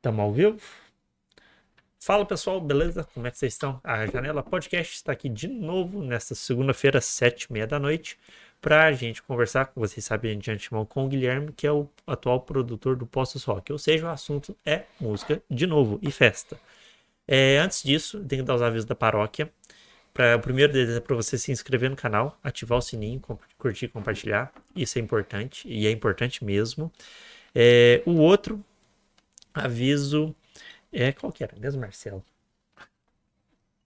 Estamos ao vivo? Fala pessoal, beleza? Como é que vocês estão? A Janela Podcast está aqui de novo nesta segunda-feira, sete e meia da noite, para a gente conversar, como vocês sabem de antemão, com o Guilherme, que é o atual produtor do Postos Rock. Ou seja, o assunto é música de novo e festa. É, antes disso, tenho que dar os avisos da paróquia. Pra, o primeiro deles é para você se inscrever no canal, ativar o sininho, curtir e compartilhar. Isso é importante, e é importante mesmo. É, o outro aviso é qual que era mesmo, Marcelo?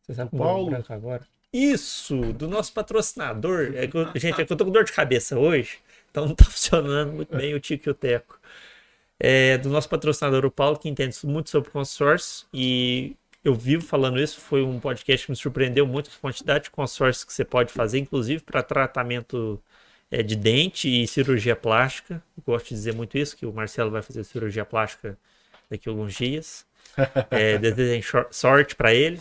Você sabe Paulo. branco agora? Isso, do nosso patrocinador. É que eu- gente, é que eu tô com dor de cabeça hoje, então não tá funcionando muito bem o Tico e o Teco. É, do nosso patrocinador, o Paulo, que entende muito sobre consórcio e eu vivo falando isso. Foi um podcast que me surpreendeu muito com a quantidade de consórcios que você pode fazer, inclusive para tratamento é, de dente e cirurgia plástica. Gosto de dizer muito isso, que o Marcelo vai fazer cirurgia plástica daqui a alguns dias. É, desejem sorte para ele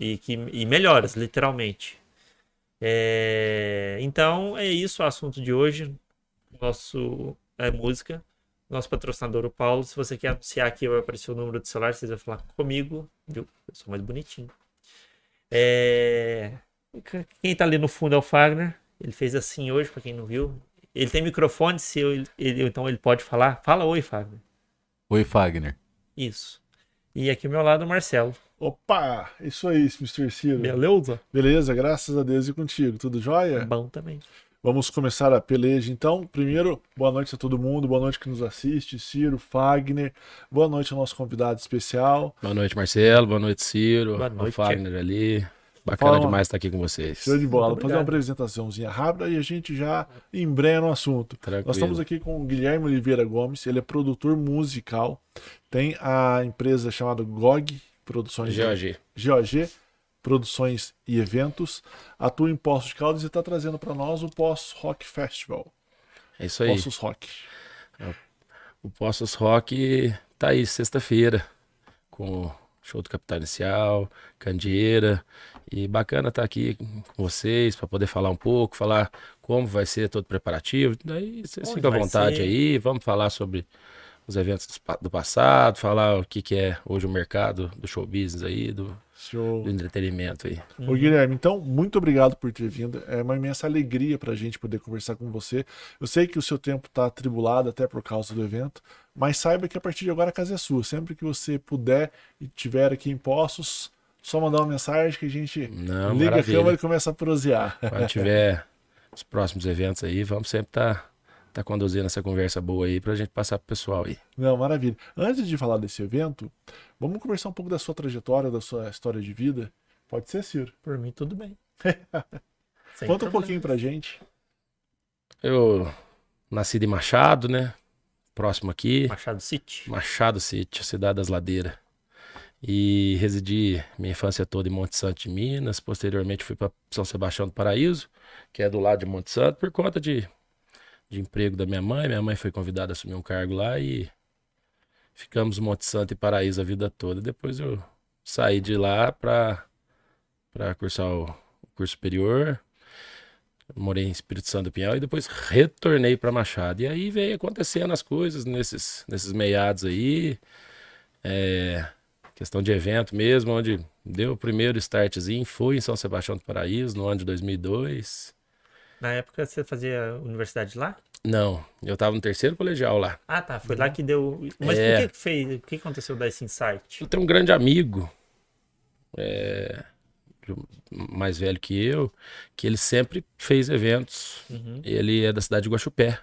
e, que, e melhoras, literalmente. É, então é isso o assunto de hoje. Nosso é música. Nosso patrocinador, o Paulo. Se você quer anunciar aqui, vai aparecer o número do celular, vocês vão falar comigo. Viu? Eu sou mais bonitinho. É, Quem tá ali no fundo é o Fagner. Ele fez assim hoje, para quem não viu. Ele tem microfone, se eu- ele- então ele pode falar. Fala oi, Fagner. Oi, Fagner. Isso. E aqui ao meu lado o Marcelo. Opa, isso aí, Mr. Ciro. Beleza? Beleza, graças a Deus e contigo. Tudo jóia? Bom também. Vamos começar a peleja então. Primeiro, boa noite a todo mundo, boa noite que nos assiste, Ciro, Fagner. Boa noite ao nosso convidado especial. Boa noite, Marcelo. Boa noite, Ciro. Boa o noite. Fagner ali. Bacana Fala. demais estar aqui com vocês. Show de bola. Vou fazer uma apresentaçãozinha rápida e a gente já embrenha no assunto. Tranquilo. Nós estamos aqui com o Guilherme Oliveira Gomes, ele é produtor musical, tem a empresa chamada GOG Produções GOG. GOG Produções e Eventos, atua em Poços de Caldas e está trazendo para nós o Poços Rock Festival. É isso aí. Poços Rock. O Postos Rock tá aí sexta-feira com o show do Capital Inicial, Candeeira. E bacana estar aqui com vocês para poder falar um pouco, falar como vai ser todo o preparativo. Daí vocês Onde ficam à vontade ser? aí. Vamos falar sobre os eventos do pa- do passado, falar o que, que é hoje o mercado do show business aí, do, Show. do entretenimento aí. Ô Guilherme, então, muito obrigado por ter vindo. É uma imensa alegria para a gente poder conversar com você. Eu sei que o seu tempo está atribulado até por causa do evento, mas saiba que a partir de agora a casa é sua. Sempre que você puder e estiver aqui em Poços, só mandar uma mensagem que a gente Não, liga maravilha. a câmera e começa a prosear. Quando tiver os próximos eventos aí, vamos sempre estar tá, conduzindo essa conversa boa aí pra gente passar pro pessoal aí. Não, maravilha. Antes de falar desse evento, vamos conversar um pouco da sua trajetória, da sua história de vida. Pode ser, Ciro? Por mim, tudo bem. Conta um pouquinho pra gente. Eu nasci em Machado, né? Próximo aqui. Machado City. Machado City, cidade das ladeiras. E residi minha infância toda em Monte Santo de Minas. Posteriormente fui para São Sebastião do Paraíso, que é do lado de Monte Santo, por conta de, de emprego da minha mãe. Minha mãe foi convidada a assumir um cargo lá e ficamos Monte Santo e Paraíso a vida toda. Depois eu saí de lá para cursar o curso superior. Morei em Espírito Santo do Pinhal e depois retornei para Machado. E aí veio acontecendo as coisas nesses, nesses meados aí. É, questão de evento mesmo, onde deu o primeiro startzinho, fui em São Sebastião do Paraíso no ano de 2002. Na época você fazia universidade lá? Não, eu tava no terceiro colegial lá. Ah, tá. Foi lá que deu. Mas É. por que fez? O que aconteceu dar esse insight? Eu tenho um grande amigo, é, mais velho que eu, que ele sempre fez eventos. Uhum. Ele é da cidade de Guaxupé.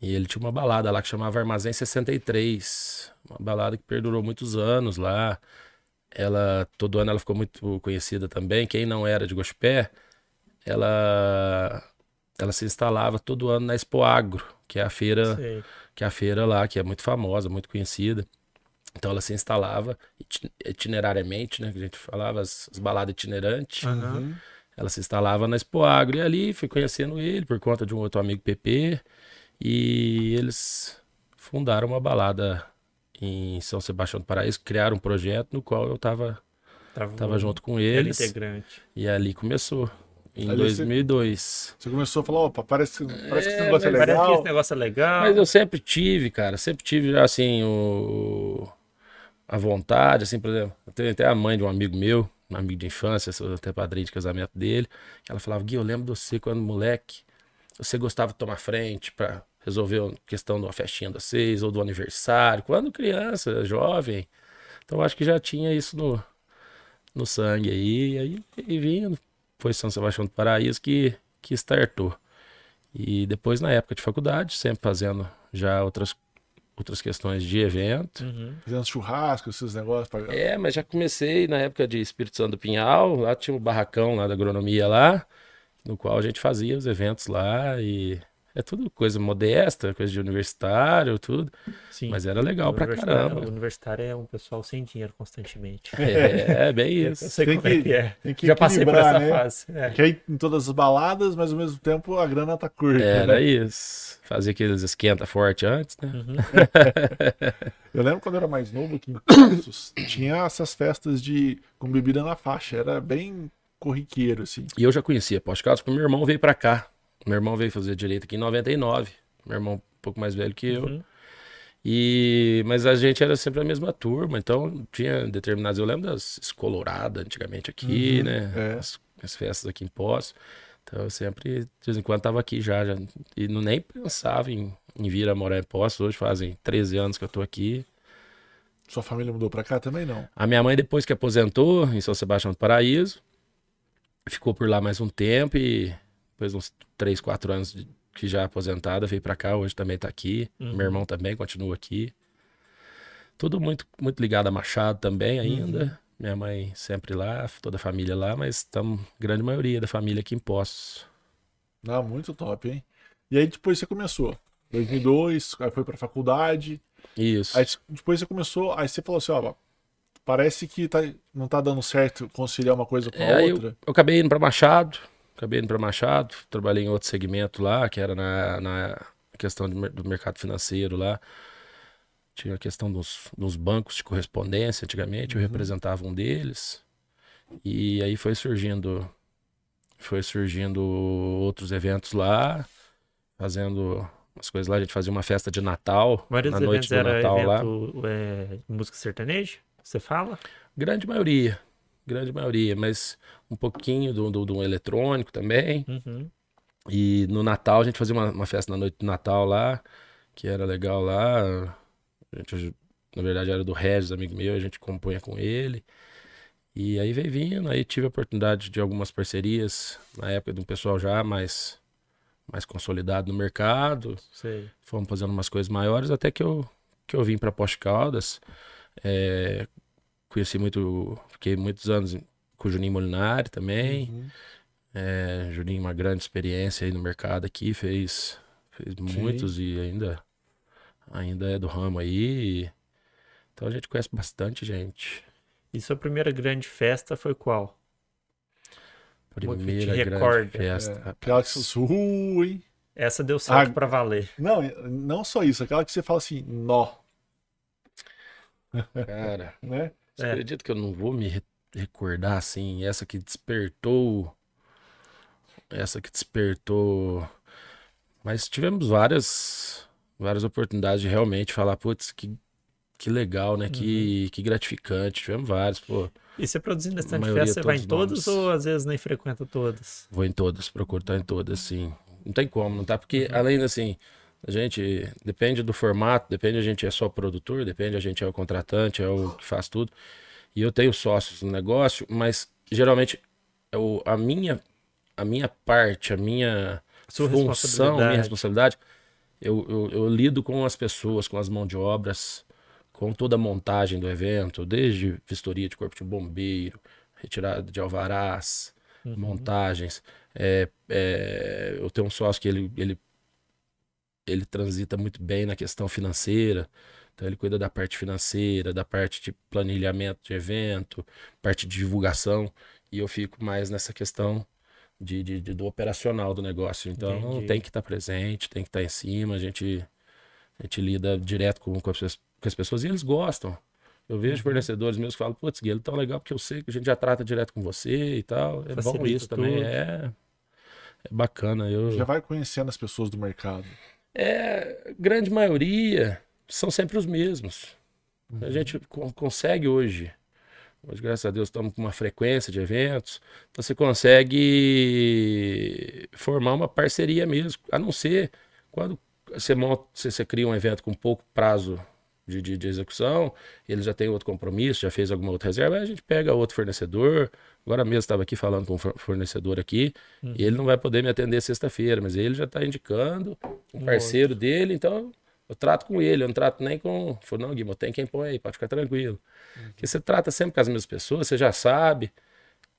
E ele tinha uma balada lá que chamava Armazém 63. Uma balada que perdurou muitos anos lá. Ela, todo ano ela ficou muito conhecida também. Quem não era de Guaxupé, ela, ela se instalava todo ano na Expo Agro, que é a feira Sei. que é a feira lá, que é muito famosa, muito conhecida. Então ela se instalava iti- itinerariamente, né? Que a gente falava, as, as baladas itinerantes. Aham. Ela se instalava na Expo Agro e ali fui conhecendo ele por conta de um outro amigo PP. E eles fundaram uma balada em São Sebastião do Paraíso, criaram um projeto no qual eu tava, Tava, tava junto com Ele eles. integrante. E ali começou. Em Ali 2002. Você começou a falar, opa, parece, parece que esse É, negócio é mas Parece que legal. esse negócio é legal. Mas eu sempre tive, cara, sempre tive, assim, o... a vontade, assim, por exemplo, eu tenho até a mãe de um amigo meu, um amigo de infância, sou até padrinho de casamento dele, ela falava, Gui, eu lembro de você quando moleque, você gostava de tomar frente pra resolver a questão de uma festinha das seis ou do aniversário, quando criança, jovem. Então acho que já tinha isso no, no sangue aí, e aí e vindo. Foi São Sebastião do Paraíso que, que startou. E depois, na época de faculdade, sempre fazendo já outras, outras questões de evento. Uhum. Fazendo churrasco, esses negócios. Pra... É, mas já comecei na época de Espírito Santo do Pinhal, lá tinha um barracão lá da agronomia lá, no qual a gente fazia os eventos lá e é tudo coisa modesta, coisa de universitário, tudo, Sim. mas era legal pra universitário- caramba. O universitário é um pessoal sem dinheiro constantemente. É, bem Eu isso. sei Tem como é que- que é. Tem que Já passei por essa né? fase. É. Quer ir em todas as baladas, mas ao mesmo tempo a grana tá curta. Era né? isso. Fazia aqueles esquenta forte antes, né? Uhum. Eu lembro quando eu era mais novo aqui em Passos, tinha essas festas de com bebida na faixa. Era bem corriqueiro, assim. E eu já conhecia Poste Caldas porque meu irmão veio pra cá. Meu irmão veio fazer direito aqui em 99. Meu irmão um pouco mais velho que eu. Uhum. E mas a gente era sempre a mesma turma, então tinha determinados. Eu lembro das escoloradas antigamente aqui, Uhum, né? é. As, as festas aqui em Poço. Então eu sempre, de vez em quando, tava aqui já, já e não nem pensava em, em vir a morar em Poço. Hoje fazem 13 anos que eu tô aqui. Sua família mudou pra cá também, não? A minha mãe, depois que aposentou em São Sebastião do Paraíso, ficou por lá mais um tempo e depois uns 3, 4 anos de- que já aposentada, veio pra cá, hoje também tá aqui. Uhum. Meu irmão também continua aqui. Tudo muito, muito ligado a Machado também ainda. Minha mãe sempre lá, toda a família lá, mas estamos, grande maioria da família aqui em Poços. Não, muito top, hein? E aí depois você começou. 2002, aí foi pra faculdade. Isso. Aí depois você começou, aí você falou assim, ó, parece que tá, não tá dando certo conciliar uma coisa com a É, aí eu, outra. eu acabei indo para Machado, acabei indo para Machado, trabalhei em outro segmento lá, que era na, na questão de do mercado financeiro lá. Tinha a questão dos, dos bancos de correspondência antigamente, eu representava um deles. E aí foi surgindo foi surgindo outros eventos lá, fazendo umas coisas lá, a gente fazia uma festa de Natal, maioria na noite do era Natal lá. evento é, de música sertaneja? Você fala? Grande maioria, grande maioria, mas um pouquinho do, do, do eletrônico também. Uhum. E no Natal a gente fazia uma, uma festa na noite de Natal lá, que era legal lá. A gente, na verdade era do Regis, amigo meu, a gente compunha com ele. E aí veio vindo, aí tive a oportunidade de algumas parcerias na época de um pessoal já mais, mais consolidado no mercado. Sei. Fomos fazendo umas coisas maiores até que eu, que eu vim para Poste Caldas. É, conheci muito, fiquei muitos anos com o Juninho Molinari também. Uhum. É, Juninho, uma grande experiência aí no mercado aqui, fez, fez muitos e ainda, ainda é do ramo aí. Então a gente conhece bastante gente. E sua primeira grande festa foi qual? Primeira grande recorda. festa. É. Uh, hein? Essa deu certo Ah, pra valer. Não, não só isso, aquela que você fala assim, nó, Cara, né? você É. acredita que eu não vou me recordar assim? Essa que despertou. Essa que despertou. Mas tivemos várias, várias oportunidades de realmente falar, putz, que, que legal, né? Que, que gratificante. Tivemos vários, pô. E você produzindo bastante festa, você vai em todos nomes. ou às vezes nem frequenta todas? Vou em todas, procuro estar em todas, sim. Não tem como, não tá? Porque além assim, a gente depende do formato, depende a gente é só produtor, depende a gente é o contratante, é o que faz tudo. E eu tenho sócios no negócio, mas geralmente o, a minha a minha parte, a minha Sua função, minha responsabilidade. responsabilidade, eu, eu, eu lido com as pessoas, com as mãos de obras, com toda a montagem do evento, desde vistoria de corpo de bombeiro, retirada de alvarás, Uhum. montagens. É, é, eu tenho um sócio que ele, ele, ele transita muito bem na questão financeira. Então ele cuida da parte financeira, da parte de planilhamento de evento, parte de divulgação. E eu fico mais nessa questão de, de- de- do operacional do negócio. Então Entendi. tem que estar presente, tem que estar em cima. A gente, a gente lida direto com, com, as, pessoas- com as pessoas e eles gostam. Eu Uhum. vejo fornecedores meus que falam, putz, Guilherme, tão legal porque eu sei que a gente já trata direto com você e tal. É bom Facilita isso também. tudo. É, é bacana. Eu... Já vai conhecendo as pessoas do mercado. É, grande maioria são sempre os mesmos. A Uhum. gente co- consegue hoje, hoje graças a Deus estamos com uma frequência de eventos, então você consegue formar uma parceria mesmo, a não ser quando você, monta, você, você cria um evento com pouco prazo de, de, de execução, ele já tem outro compromisso, já fez alguma outra reserva, aí a gente pega outro fornecedor. Agora mesmo estava aqui falando com um for- fornecedor aqui, e ele não vai poder me atender sexta-feira, mas ele já está indicando um parceiro dele, então eu trato com ele, eu não trato nem com. Falei, não, Guilherme, tem quem põe aí, pode ficar tranquilo. Porque você trata sempre com as mesmas pessoas, você já sabe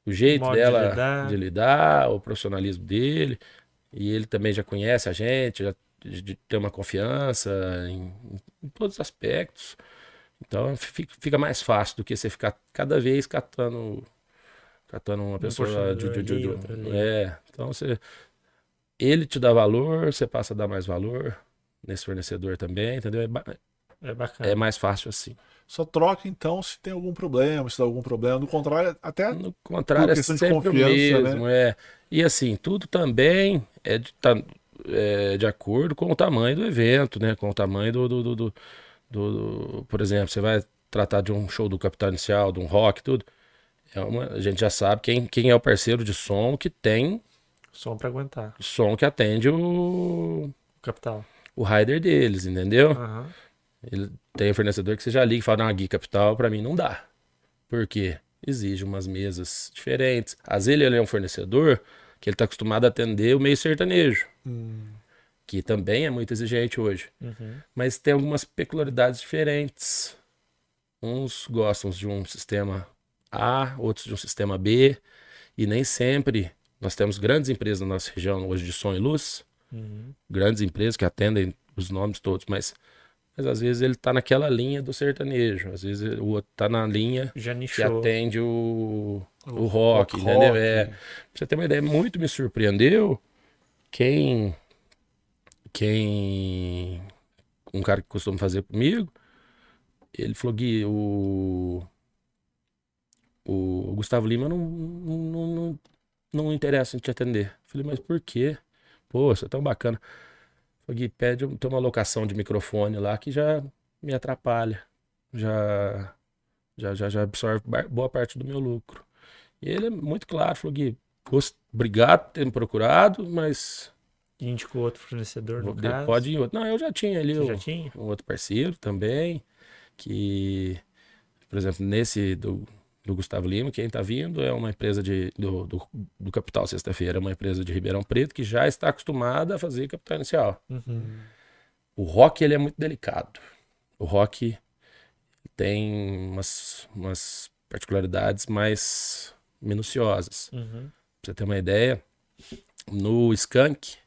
o jeito de dela lidar. de lidar, o profissionalismo dele, e ele também já conhece a gente, já de- de- tem uma confiança em, em todos os aspectos. Então fica, mais fácil do que você ficar cada vez catando catando uma pessoa de, de, de- de- é então você ele te dá valor você passa a dar mais valor nesse fornecedor também entendeu é, ba- É bacana. é mais fácil assim Só troca então se tem algum problema, se dá algum problema. Do contrário, até no contrário é questão de sempre o confiança, mesmo é e assim tudo também é de, tá, é de acordo com o tamanho do evento né com o tamanho do, do, do, do- do- por exemplo você vai tratar de um show do Capital Inicial de um rock tudo é uma, a gente já sabe quem, quem é o parceiro de som que tem Som pra aguentar. som que atende o, Capital. O rider deles, entendeu? Aham. Ele tem um fornecedor que você já liga e fala, não, Gui Capital pra mim não dá. Por quê? Exige umas mesas diferentes. Às vezes ele é um fornecedor que ele tá acostumado a atender o meio sertanejo, que também é muito exigente hoje. Uhum. Mas tem algumas peculiaridades diferentes. Uns gostam de um sistema A, outros de um sistema B, e nem sempre nós temos grandes empresas na nossa região hoje de som e luz, Uhum. grandes empresas que atendem os nomes todos, mas, mas às vezes ele está naquela linha do sertanejo, às vezes o outro está na linha que atende o, o, O rock, rock, entendeu? É, pra você ter uma ideia, muito me surpreendeu quem quem um cara que costuma fazer comigo, ele falou Gui, o o Gustavo Lima não não, não, não interessa em te atender. Falei, mas por quê? É tão bacana. Falei, Gui, pede, tem uma locação de microfone lá que já me atrapalha. Já já, já, já absorve boa parte do meu lucro. E ele é muito claro, falou Gui, obrigado por ter me procurado, mas Indicou outro fornecedor, no caso. pode ir outro. Não, eu já tinha ali já tinha? um outro parceiro também, que, por exemplo, nesse do, do Gustavo Lima, quem está vindo é uma empresa de, do, do, do Capital Sexta-feira, uma empresa de Ribeirão Preto que já está acostumada a fazer capital inicial. Uhum. O rock ele é muito delicado. O rock tem umas, umas particularidades mais minuciosas. Uhum. Pra você ter uma ideia, no Skank,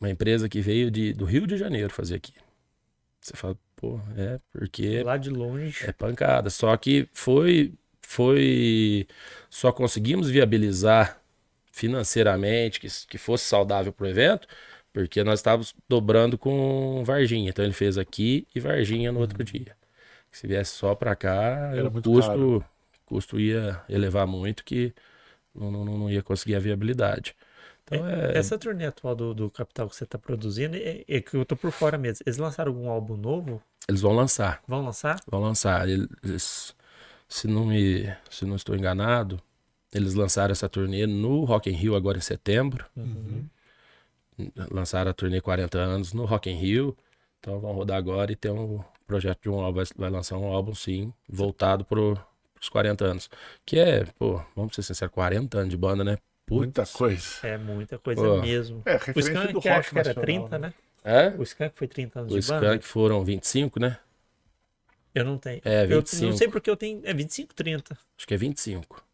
uma empresa que veio de, do Rio de Janeiro fazer aqui. Você fala, pô, é porque Lá de longe. é pancada. Só que foi, foi, só conseguimos viabilizar financeiramente que, que fosse saudável pro evento, porque nós estávamos dobrando com Varginha. Então ele fez aqui e Varginha no outro dia. Se viesse só para cá, Era o muito custo, caro. custo ia elevar muito que não, não, não ia conseguir a viabilidade. Então é, Essa turnê atual do, do Capital que você tá produzindo, é, é que eu tô por fora mesmo. Eles lançaram algum álbum novo? eles vão lançar. Vão lançar? Vão lançar. Eles, se não me, se não estou enganado, eles lançaram essa turnê no Rock in Rio agora em setembro. Uhum. Lançaram a turnê 40 anos no Rock in Rio. Então vão rodar agora e tem um projeto de um álbum, vai, lançar um álbum sim, voltado pro, pros 40 anos. Que é, pô, vamos ser sinceros, 40 anos de banda, né? Putz. muita coisa. É muita coisa Pô. mesmo. É, O referência do Skank rock acho que era nacional, 30, né? né? É? O Skank foi 30 anos O de banda? Skank foram 25, né? Eu não tenho. É, Eu 25. não sei porque eu tenho. É 25, 30. Acho que é 25.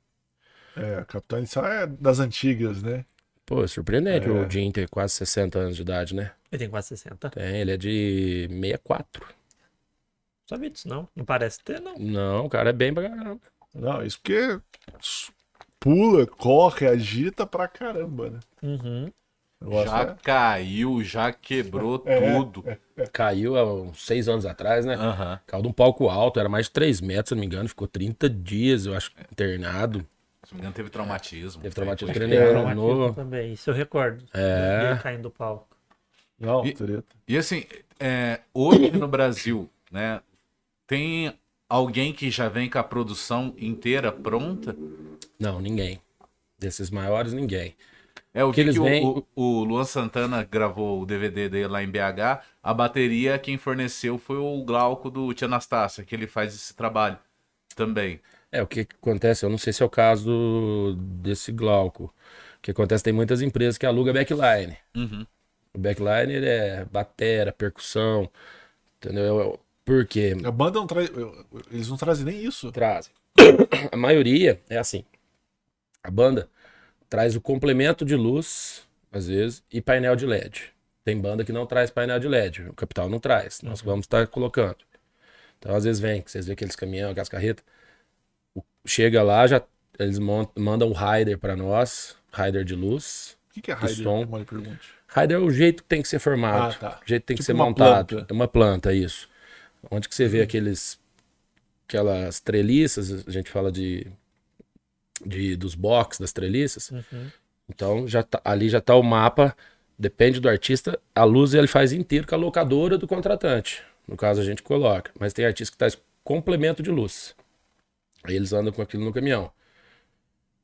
É, Capitão Inicial é das antigas, né? Pô, é surpreendente É. o Jim ter quase 60 anos de idade, né? Ele tem quase 60. Tem, ele é de 64. Sabia disso, não. Não parece ter, não. Não, o cara é bem pra caramba. Não, isso porque pula, corre, agita pra caramba, né? Uhum. Já é- caiu, já quebrou É, tudo. Caiu há uns seis anos atrás, né? Aham. Caiu de um palco alto, era mais de 3 metros, se não me engano. Ficou 30 dias, eu acho, internado. Se não me engano, teve traumatismo. Teve traumatismo Foi- craniano. Traumatismo no- também, isso eu recordo. É. Ele caindo do palco. Não, E- treta. E assim, é, hoje no Brasil, né, tem alguém que já vem com a produção inteira pronta? Não, ninguém. Desses maiores, ninguém. É o Que que, o- vêm- o, o Luan Santana gravou o DVD dele lá em BH. A bateria quem forneceu foi o Glauco do Tia Anastácia, que ele faz esse trabalho também. É, o que que acontece, eu não sei se é o caso do- desse Glauco. O que acontece, tem muitas empresas que alugam backline. Uhum. O backline ele é batera, percussão, entendeu? Por quê? A banda não traz. Eles não trazem nem isso. Trazem. A maioria é assim. A banda traz o complemento de luz, às vezes, e painel de LED. Tem banda que não traz painel de LED. O Capital não traz. Nós vamos estar colocando. Então, às vezes, vem, que vocês veem aqueles caminhões, aquelas carretas. Chega lá, já eles mandam o rider para nós, rider de luz. O que, que é De Raider? som. Que. Rider é o jeito que tem que ser formado. Ah, tá. O jeito que tem que Tipo ser uma montado. planta. Uhum. É uma planta, isso. Onde que você vê aqueles aquelas treliças, a gente fala de, de dos box das treliças. Uhum. Então já tá- ali já tá o mapa, depende do artista, a luz ele faz inteiro com a locadora do contratante. No caso a gente coloca, mas tem artista que traz complemento de luz. Aí eles andam com aquilo no caminhão. O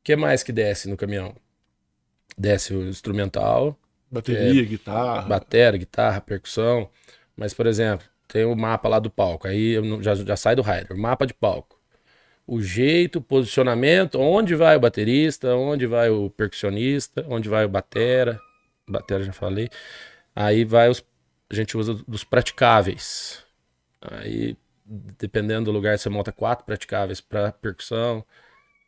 que mais que desce no caminhão? Desce o instrumental, Bateria, É. guitarra. Batera, guitarra, percussão. Mas, por exemplo, tem o mapa lá do palco. Aí eu não- já, já sai do rider. O mapa de palco. O jeito, o posicionamento, onde vai o baterista, onde vai o percussionista, onde vai o batera. Batera já falei. Aí vai os. A gente usa dos praticáveis. Aí, dependendo do lugar, você monta quatro praticáveis para percussão.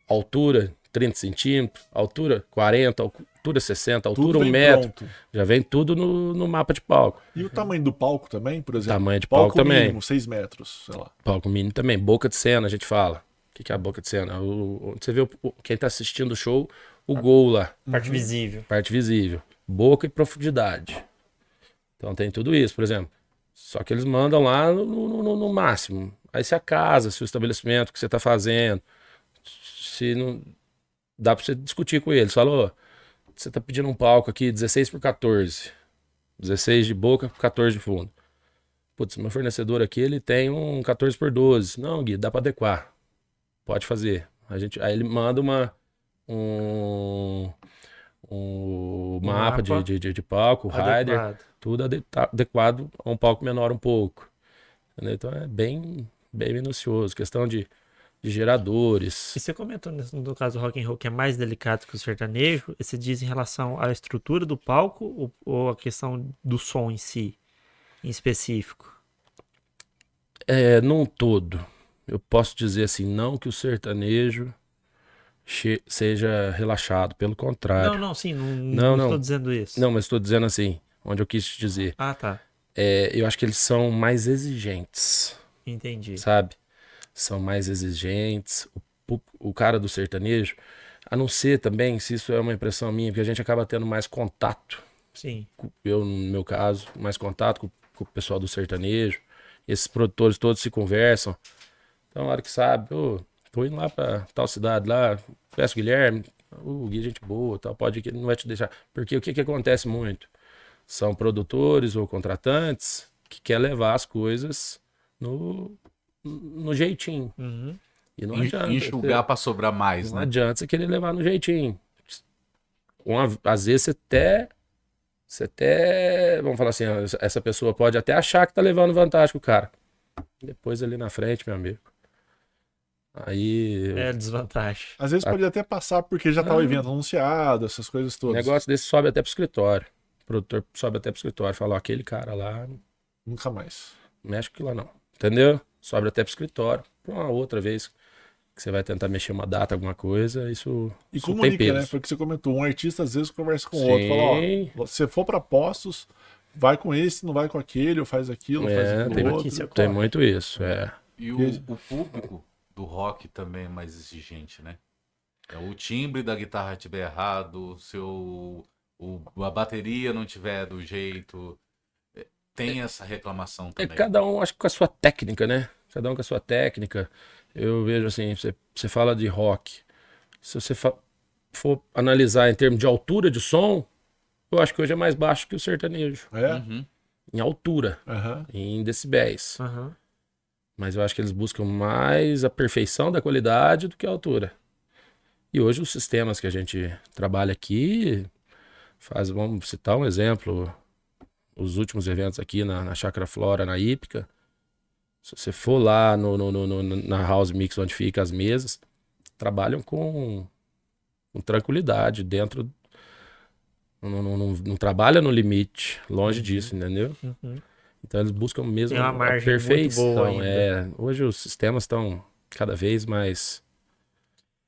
Altura, 30 centímetros. Altura, 40. Altura, 60. Tudo Altura, 1 vem metro. pronto. Já vem tudo no, no mapa de palco. E o tamanho do palco também, por exemplo? Tamanho de palco também. mínimo, 6 metros, sei lá. Palco mínimo também. Boca de cena, a gente fala. O que, que é a boca de cena? O, você vê o- quem tá assistindo o show, o gol lá, Parte visível. parte visível. Boca e profundidade. Então tem tudo isso, por exemplo. Só que eles mandam lá no, no- no- máximo. Aí se a casa, se o estabelecimento que você tá fazendo, se não. Dá pra você discutir com eles. Falou, você tá pedindo um palco aqui 16 por 14. 16 de boca, 14 de fundo. Putz, meu fornecedor aqui, ele tem um 14 por 12. Não, Gui, dá pra adequar. Pode fazer. A gente, aí ele manda uma um, um mapa, de- mapa De, de, de palco, rider, Adequado. tudo ade- tá adequado a um palco menor um pouco. Entendeu? Então é bem, bem minucioso. Questão de, de geradores. E você comentou no caso do rock and roll que é mais delicado que o sertanejo, você diz em relação à estrutura do palco ou, ou a questão do som em si, em específico? É, num todo, eu posso dizer assim, não que o sertanejo seja relaxado, pelo contrário. Não, não, sim, não, Não, não, estou dizendo isso. Não, mas estou dizendo assim, onde eu quis te dizer. Ah, tá. É, eu acho que eles são mais exigentes, Entendi. sabe? São mais exigentes. O, o cara do sertanejo, a não ser também, se isso é uma impressão minha, porque a gente acaba tendo mais contato, Sim. eu no meu caso, mais contato com, com o pessoal do sertanejo. Esses produtores todos se conversam. Então, na hora que sabe, ô, tô indo lá pra tal cidade lá, peço o Guilherme, o Gui é gente boa, tal, pode ir que ele não vai te deixar. Porque o que que acontece muito? São produtores ou contratantes que quer levar as coisas no, no jeitinho. Uhum. E não adianta. Enxugar pra sobrar mais, Não né? adianta você querer levar no jeitinho. Uma, às vezes você até. Você até. Vamos falar assim, essa- essa pessoa pode até achar que tá levando vantagem com o cara. Depois ali na frente, meu amigo. Aí. É desvantagem. Às vezes Ah. pode até passar porque já tá o Ah. evento anunciado, essas coisas O todas. negócio desse sobe até pro escritório. O produtor sobe até pro escritório. Fala, ó, aquele cara lá, Nunca mais. mexe com aquilo lá não. Entendeu? Sobe até pro escritório. Pra uma outra vez que você vai tentar mexer uma data, alguma coisa, isso, E isso tem comunica, peso. né? Foi o que você comentou. Um artista às vezes conversa com o outro. Fala, ó, se for pra postos, vai com esse, não vai com aquele, ou faz aquilo, faz É, aquilo tem, outro. tem muito isso, é. E o, o público do rock também é mais exigente, né? É, o timbre da guitarra estiver errado, se o, o- a bateria não tiver do jeito. é, Tem essa reclamação É também. cada um, acho que com a sua técnica, né? Cada um com a sua técnica. Eu vejo assim, você, você fala de rock. Se você fa- for analisar em termos de altura de som, eu acho que hoje é mais baixo que o sertanejo. É? Uhum. Em altura, Aham. em decibéis. Aham. Mas eu acho que eles buscam mais a perfeição da qualidade do que a altura. E hoje os sistemas que a gente trabalha aqui, faz, vamos citar um exemplo, os últimos eventos aqui na, na Chácara Flora, na Hípica, se você for lá no, no- no- na House Mix onde fica as mesas, trabalham com, com tranquilidade, dentro... Não, não, não, não trabalha no limite, longe disso, entendeu? Uhum. Então eles buscam mesmo Tem uma a margem muito perfeição. boa ainda. É, hoje os sistemas estão cada vez mais.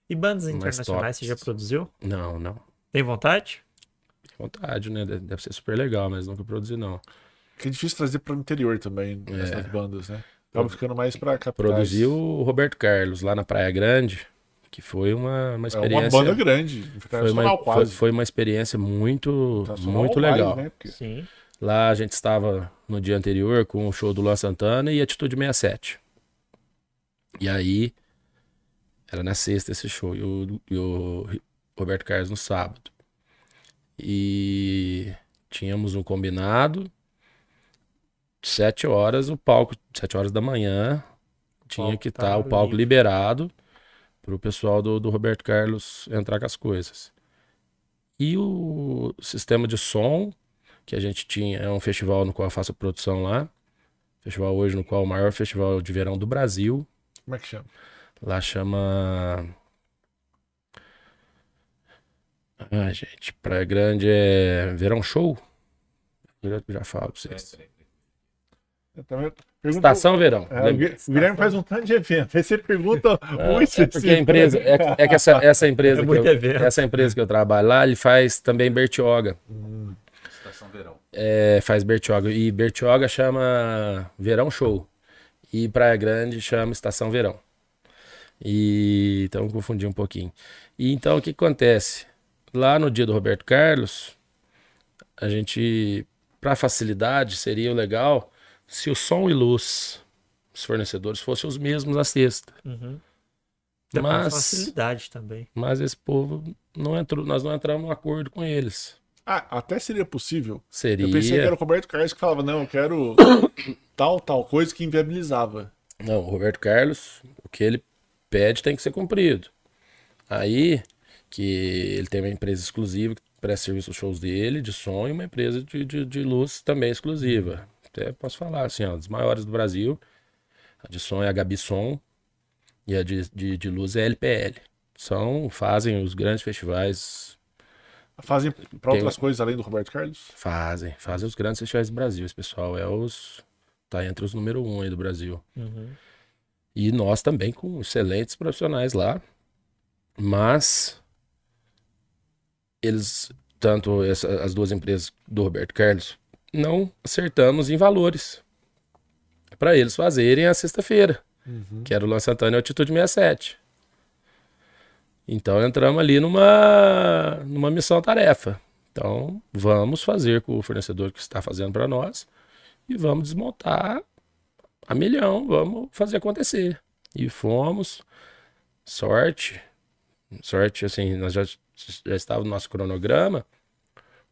E bandas Mais internacionais você já tops. produziu? Não, não. Tem vontade? Vontade, né? Deve ser super legal, mas nunca produzi, não. Que é difícil trazer para o interior também, É. essas bandas, né? Acaba ficando mais para capitais. Produzi o Roberto Carlos lá na Praia Grande, que foi uma, uma É uma experiência. banda grande, foi, uma, foi, quase. foi uma experiência muito, muito mais, legal. né? Porque- Sim. Lá a gente estava no dia anterior com o show do Luan Santana e Atitude 67. E aí, era na sexta esse show, e o, e o Roberto Carlos no sábado. E tínhamos um combinado, sete horas o palco, sete horas da manhã, tinha que estar o tava palco livre. liberado para o pessoal do, do Roberto Carlos entrar com as coisas. E o sistema de som que a gente tinha, é um festival no qual eu faço produção lá. Festival hoje no qual é o maior festival de verão do Brasil. Como é que chama? Lá chama. Ah, gente, Praia Grande é Verão Show? Já, já falo pra vocês. Eu também pergunto- Estação Verão. É, o Guilherme faz um tanto de evento. Aí você pergunta Ah, muito é porque a empresa, é, é que essa, essa empresa É que eu, evento. essa empresa que eu trabalho lá, ele faz também Bertioga. Verão. É, faz Bertioga. E Bertioga chama Verão Show. E Praia Grande chama Estação Verão. E então confundi um pouquinho. E então o que acontece? Lá no dia do Roberto Carlos, a gente, para facilidade, seria legal se o som e luz, os fornecedores, fossem os mesmos na sexta. Uhum. Mas, facilidade também. mas esse povo não entrou, nós não entramos em acordo com eles. Ah, até seria possível. Seria. Eu pensei que era o Roberto Carlos que falava, não, eu quero tal, tal coisa que inviabilizava. Não, o Roberto Carlos, o que ele pede tem que ser cumprido. Aí, que ele tem uma empresa exclusiva que presta serviço aos shows dele, de som, e uma empresa de, de, de luz também exclusiva. Até posso falar, assim, ó, das maiores do Brasil. A de som é a Gabi Som e a de, de, de luz é a LPL. São, fazem os grandes festivais, Fazem pra Tem- outras coisas além do Roberto Carlos? fazem, fazem os grandes festivais do Brasil. Esse pessoal é os, tá entre os número um aí do Brasil. Uhum. E nós também com excelentes profissionais lá. Mas eles, tanto essa- as duas empresas do Roberto Carlos, não acertamos em valores para eles fazerem a sexta-feira, que era o Luan Santana e Altitude 67. Então entramos ali numa, numa missão-tarefa. Então vamos fazer com o fornecedor que está fazendo para nós e vamos desmontar a milhão, vamos fazer acontecer. E fomos, sorte, sorte, assim, nós já, já estava no nosso cronograma.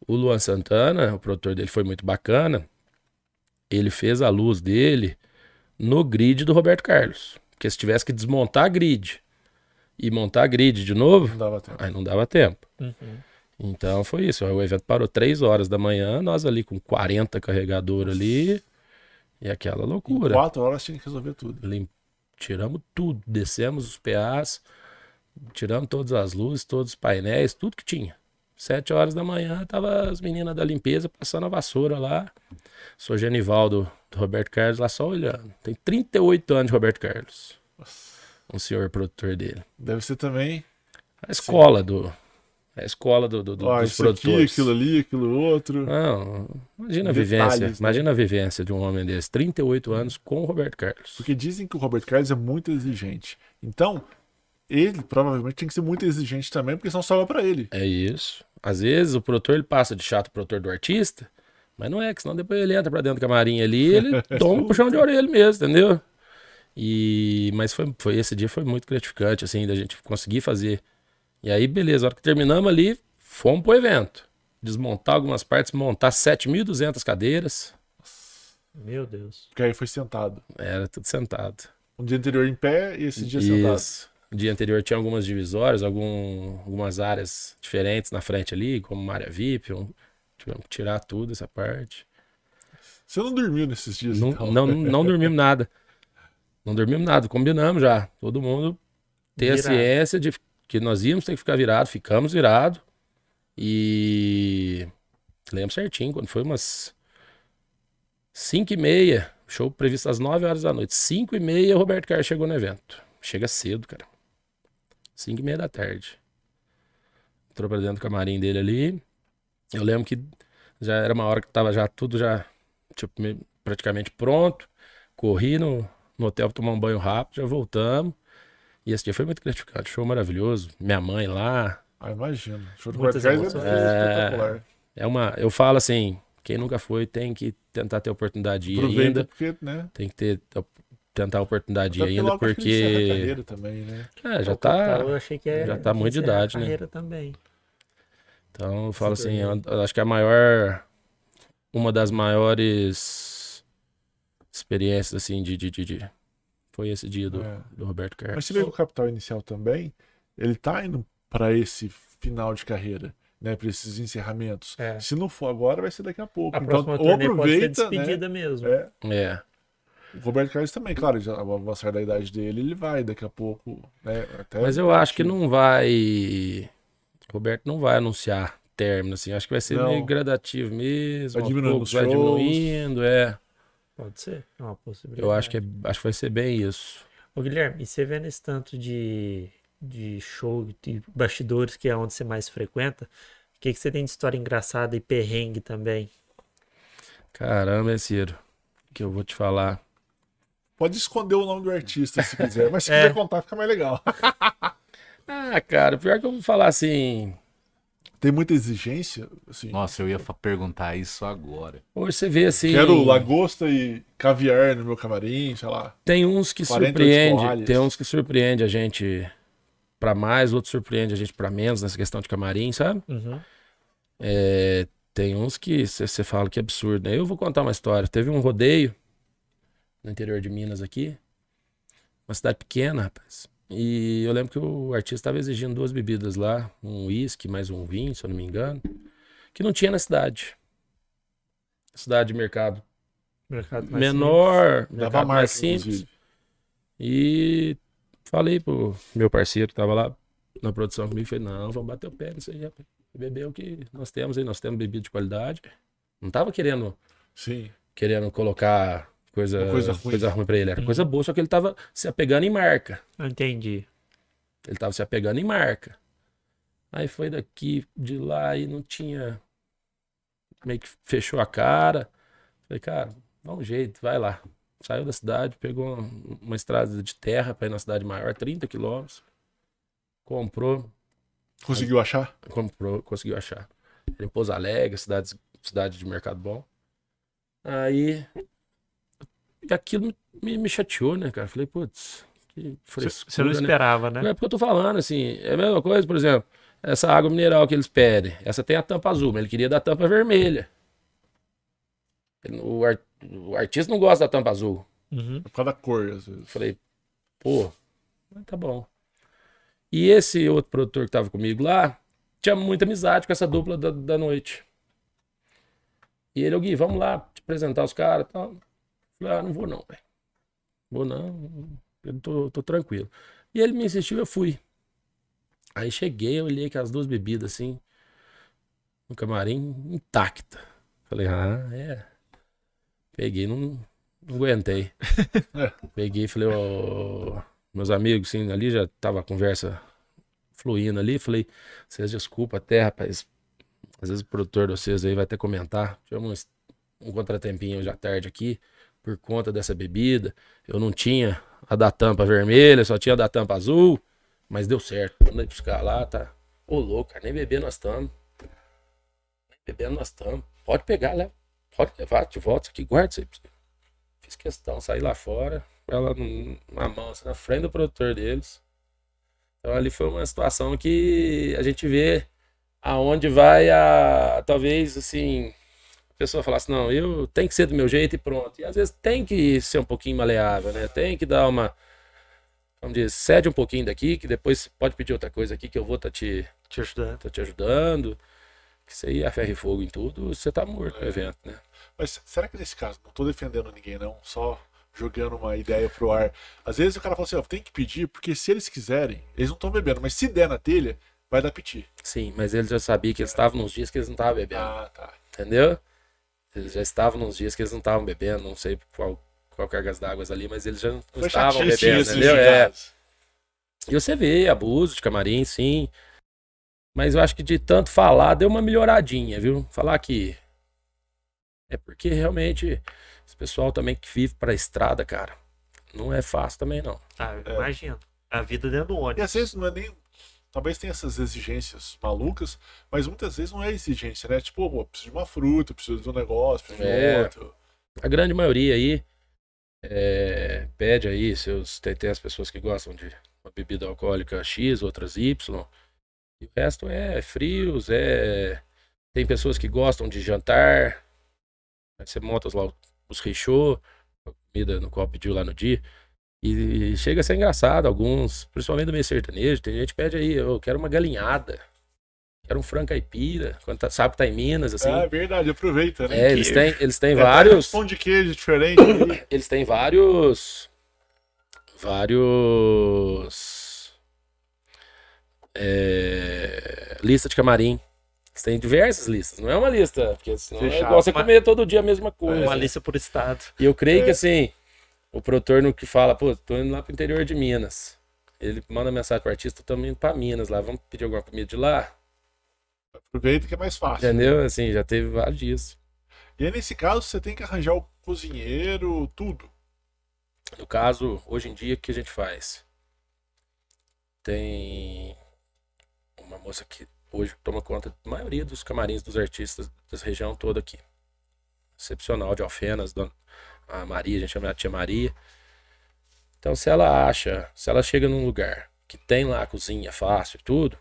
O Luan Santana, o produtor dele foi muito bacana. Ele fez a luz dele no grid do Roberto Carlos. Porque se tivesse que desmontar a grid e montar a grid de novo, Não dava tempo. aí não dava tempo. Uhum. Então foi isso. O evento parou 3 horas da manhã, nós ali com 40 carregadores ali. E aquela Em loucura. quatro horas tinha que resolver tudo. Lim- Tiramos tudo, descemos os PAs, tiramos todas as luzes, todos os painéis, tudo que tinha. Sete horas da manhã, tava as meninas da limpeza passando a vassoura lá. Sou Genivaldo do Roberto Carlos lá só olhando. Tem 38 anos de Roberto Carlos. Um senhor produtor dele. Deve ser também. A escola do. A escola do, do- do- Ó, dos isso aqui, produtores. aquilo ali, aquilo outro. Não, imagina a Detalhes, vivência. né? Imagina a vivência de um homem desse. 38 anos com o Roberto Carlos. Porque dizem que o Roberto Carlos é muito exigente. Então, ele provavelmente tem que ser muito exigente também, porque senão sobra pra ele. É isso. Às vezes o produtor ele passa de chato pro produtor do artista, mas não é, que senão depois ele entra pra dentro do camarim ali e ele toma um puxão de orelha mesmo, entendeu? E mas foi, foi esse dia foi muito gratificante assim da gente conseguir fazer E aí, beleza, a hora que terminamos ali, fomos pro evento. Desmontar algumas partes, montar 7.200 cadeiras. Meu Deus. Porque aí foi sentado. Era tudo sentado. Um dia anterior em pé e esse dia sentado. Isso. O dia anterior tinha algumas divisórias, algum, algumas áreas diferentes na frente ali, como uma área VIP. Um, tivemos que tirar tudo essa parte. Você não dormiu nesses dias, Não, então? não, não dormimos nada. Não dormimos nada, combinamos já. Todo mundo ter a Virado. ciência de que nós íamos ter que ficar virado, ficamos virados. E lembro certinho, quando foi umas 5 e meia, show previsto às 9 horas da noite. 5 e meia, o Roberto Carlos chegou no evento. Chega cedo, cara. 5 e meia da tarde. Entrou pra dentro do camarim dele ali. Eu lembro que já era uma hora que tava já tudo já, tipo, praticamente pronto. Corri no, no hotel pra tomar um banho rápido, já voltamos. E esse dia foi muito gratificante, show maravilhoso. Minha mãe lá. Ah, imagino. Show do Muitas Carlos é emoções. espetacular. É uma. Eu falo assim, quem nunca foi tem que tentar ter a oportunidade de ir Aproveita ainda. porque, né? Tem que ter, tentar a oportunidade de Até ainda, porque. também, né? É, já O tá. Eu achei que é, já tá muito de encerrar a idade, né? carreira também. Então eu falo assim, eu acho que a maior. Uma das maiores experiências, assim, de. de, de, de- foi esse dia do, É. do Roberto Mas Carlos. você vê que o Capital Inicial também, ele tá indo pra esse final de carreira, né? Pra esses encerramentos. É. Se não for agora, vai ser daqui a pouco. A então, próxima turnê pode ser aproveita, né? despedida mesmo. É. É. O Roberto Carlos também, claro, já avançar da idade dele, ele vai daqui a pouco, né? Até Mas eu acho que não vai. Roberto não vai anunciar término, assim. Acho que vai ser Não. meio gradativo mesmo. Vai diminuindo poucos vai shows. diminuindo, é. Pode ser. É uma possibilidade. Eu acho que, é, acho que vai ser bem isso. Ô, Guilherme, e você vendo esse tanto de, de show, de bastidores, que é onde você mais frequenta, o que, que você tem de história engraçada e perrengue também? Caramba, é Ciro. Que eu vou te falar. Pode esconder o nome do artista se quiser, mas se É. quiser contar, fica mais legal. Ah, cara, pior que eu vou falar assim. Tem muita exigência, assim. Nossa, eu ia perguntar isso agora. Hoje você vê assim. Quero lagosta e caviar no meu camarim, sei lá. Tem uns que 48 surpreende, tem uns que surpreende a gente pra mais, outros surpreende a gente pra menos nessa questão de camarim, sabe? Uhum. É, tem uns que você fala que é absurdo, né? Eu vou contar uma história. Teve um rodeio no interior de Minas aqui, uma cidade pequena, rapaz. E eu lembro que o artista estava exigindo duas bebidas lá, um uísque mais um vinho, se eu não me engano, que não tinha na cidade. Cidade de mercado Mercado mais menor, Dava mercado mais simples. E falei pro meu parceiro que tava lá na produção comigo, falei, não, vamos bater o pé nisso aí, rapaz. Beber o que nós temos aí, nós temos bebida de qualidade. Não tava querendo, Sim. querendo colocar coisa, Uma coisa coisa, ruim. ruim. pra ele, era Uhum. coisa boa, só que ele tava se apegando em marca. Entendi. Ele tava se apegando em marca. Aí foi daqui, de lá, e não tinha. Meio que fechou a cara. Falei, cara, dá um jeito, vai lá. Saiu da cidade, pegou uma, estrada de terra pra ir na cidade maior, 30 quilômetros. Comprou, Conseguiu achar? comprou, conseguiu achar. Era em Pouso Alegre, cidade, cidade de mercado bom. Aí. E aquilo me, me chateou, né, cara? Falei, putz, que Você frescura, não né? esperava, né? É porque eu tô falando, assim, é a mesma coisa, por exemplo, essa água mineral que eles pedem, essa tem a tampa azul, mas ele queria da tampa vermelha. Ele- O, ar- o artista não gosta da tampa azul. Uhum. É por causa da cor, às vezes. Eu falei, pô, mas tá bom. E esse outro produtor que tava comigo lá, tinha muita amizade com essa dupla da, da noite. E ele, ô Gui, vamos lá te apresentar os caras e Falei, ah, não vou não, velho. Vou não, eu tô, tô tranquilo. E ele me insistiu, eu fui. Aí cheguei, eu olhei com as duas bebidas assim, no camarim, intacta. Falei, ah, é. Peguei, não, não aguentei. Peguei e falei, ó, meus amigos, assim, ali já tava a conversa fluindo ali. Falei, vocês desculpa até, rapaz. Às vezes o produtor de vocês aí vai até comentar. Tivemos um contratempinho à tarde aqui, por conta dessa bebida. Eu não tinha a da tampa vermelha, só tinha a da tampa azul. Mas deu certo. Quando eu buscar lá, tá. Ô, louco, cara, nem beber nós estamos. Nem bebendo nós estamos. Pode pegar, leva. Pode levar de volta isso aqui, guarda isso aí. Fiz questão, saí lá fora, ela na mão, assim, na frente do produtor deles. Então ali foi uma situação que a gente vê aonde vai a talvez assim pessoa falasse não eu tenho que ser do meu jeito e pronto e às vezes tem que ser um pouquinho maleável né tem que dar uma vamos dizer cede um pouquinho daqui que depois pode pedir outra coisa aqui que eu vou estar te Te ajudando. tô te ajudando que você ia a ferro e fogo em tudo você tá morto no É. evento né Mas será que nesse caso, não tô defendendo ninguém, não, só jogando uma ideia pro ar. Às vezes o cara fala assim, ó, tem que pedir, porque se eles quiserem, eles não estão bebendo, mas se der na telha, vai dar piti. sim mas eles já sabiam que eles estavam nos dias que eles não estavam bebendo Ah, tá. entendeu eles já estavam nos dias que eles não estavam bebendo não sei qual qual cargas d'água ali mas eles já não Foi estavam bebendo esses entendeu é. E você vê abuso de camarim, sim. Mas eu acho que de tanto falar, deu uma melhoradinha, viu? Falar que. É porque realmente esse pessoal também que vive pra estrada, cara, não é fácil também, não. Ah, eu É. imagino. A vida dentro do E ônibus. às vezes não é nem. Talvez tenha essas exigências malucas, mas muitas vezes não é exigência, né? Tipo, pô, preciso de uma fruta, preciso de um negócio, preciso de É. outro. A grande maioria aí é, pede aí, seus, tem, tem as pessoas que gostam de uma bebida alcoólica X, outras Y. E o resto é frios, é. Tem pessoas que gostam de jantar. Aí você monta lá os rechô, a comida no qual pediu lá no dia. E chega a ser engraçado, alguns, principalmente do meio sertanejo, tem gente que pede aí, eu quero uma galinhada, quero um frango caipira, quando tá, sabe que tá em Minas, assim. É verdade, aproveita, né? É, eles têm, eles têm É, tá vários Pão de queijo diferente. aí. eles têm vários. Vários. É, lista de camarim. Eles têm diversas listas. Não é uma lista, porque senão é Fechado. igual você comer todo dia a mesma coisa. Uma lista por estado. E eu creio que É. assim, o produtor no que fala, pô, tô indo lá pro interior de Minas. Ele manda mensagem pro artista, tô indo pra Minas lá, vamos pedir alguma comida de lá? Aproveita que é mais fácil. Entendeu? Assim, já teve vários dias. E aí, nesse caso, você tem que arranjar o cozinheiro, tudo. No caso, hoje em dia, o que a gente faz? Tem uma moça que hoje toma conta da maioria dos camarins dos artistas dessa região toda aqui. Excepcional de Alfenas, dona- a Maria, a gente chama ela de tia Maria. Então, se ela acha, se ela chega num lugar que tem lá a cozinha fácil e tudo,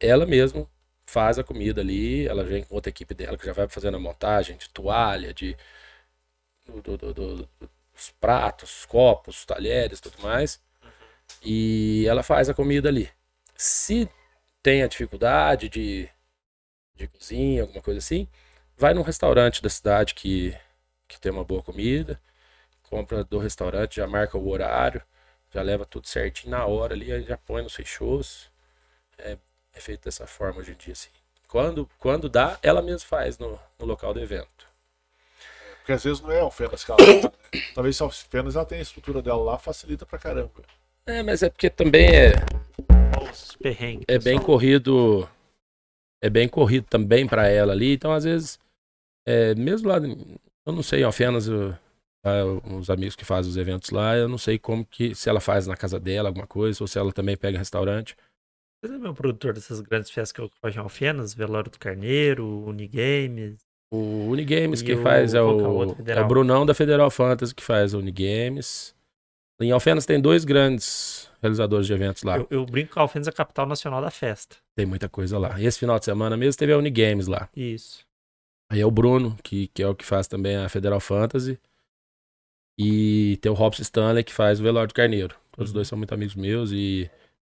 ela mesma faz a comida ali, ela vem com outra equipe dela que já vai fazendo a montagem de toalha, de do- do- do- do- os pratos, copos, talheres, tudo mais. E ela faz a comida ali. Se tem a dificuldade de, de cozinha, alguma coisa assim, vai num restaurante da cidade que, que tem uma boa comida, compra do restaurante, já marca o horário, já leva tudo certinho na hora ali, aí já põe nos fechos. É, é feito dessa forma hoje em dia, assim. Quando, quando dá, ela mesma faz no, no local do evento. Porque às vezes não é Alfenas que ela tá, né? Talvez se a Alfenas ela tem a estrutura dela lá, facilita pra caramba. É, mas é porque também é, Olha os perrengues. é bem corrido é bem corrido também pra ela ali então às vezes é, mesmo lá eu não sei Alfenas eu, lá, os amigos que fazem os eventos lá eu não sei como que se ela faz na casa dela alguma coisa ou se ela também pega restaurante Você é meu produtor dessas grandes festas que ocorrem em Alfenas, Velório do Carneiro, Unigames. o Unigames E quem o- faz é que é o o, é o? Brunão da Federal Fantasy que faz o Unigames em Alfenas tem dois grandes realizadores de eventos lá Eu, eu brinco que Alfenas é a capital nacional da festa. tem muita coisa lá e esse final de semana mesmo teve a Unigames lá Isso. Aí é o Bruno, que, que é o que faz também a Federal Fantasy. E tem o Robson Stanley, que faz o Velório do Carneiro. Todos os Uhum. dois são muito amigos meus e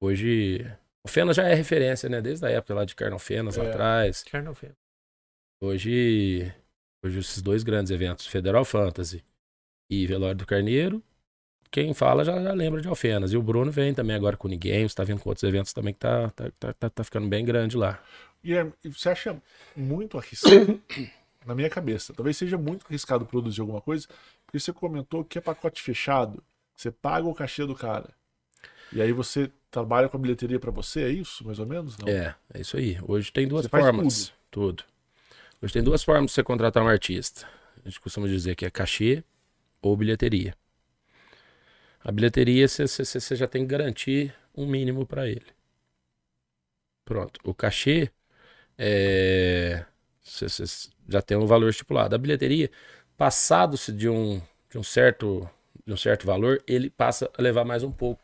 hoje. O Fena já é referência, né? Desde a época lá de Carnal Fenas, lá É. atrás. Carnaval Festa. Hoje, hoje esses dois grandes eventos, Federal Fantasy e Velório do Carneiro, quem fala já, já lembra de Alfenas. E o Bruno vem também agora com o Unigames, tá vindo com outros eventos também que tá, tá, tá, tá, tá ficando bem grande lá. Guilherme, e você acha muito arriscado, na minha cabeça, talvez seja muito arriscado produzir alguma coisa, porque você comentou que é pacote fechado, você paga o cachê do cara. E aí você trabalha com a bilheteria pra você, é isso, mais ou menos? Não. É, é isso aí. Hoje tem duas Você formas. Tudo. Hoje tem duas formas de você contratar um artista. A gente costuma dizer que é cachê ou bilheteria. A bilheteria você- já tem que garantir um mínimo para ele. Pronto. O cachê é, você- você já tem um valor estipulado. A bilheteria, passado-se de um, de um certo de um certo valor, ele passa a levar mais um pouco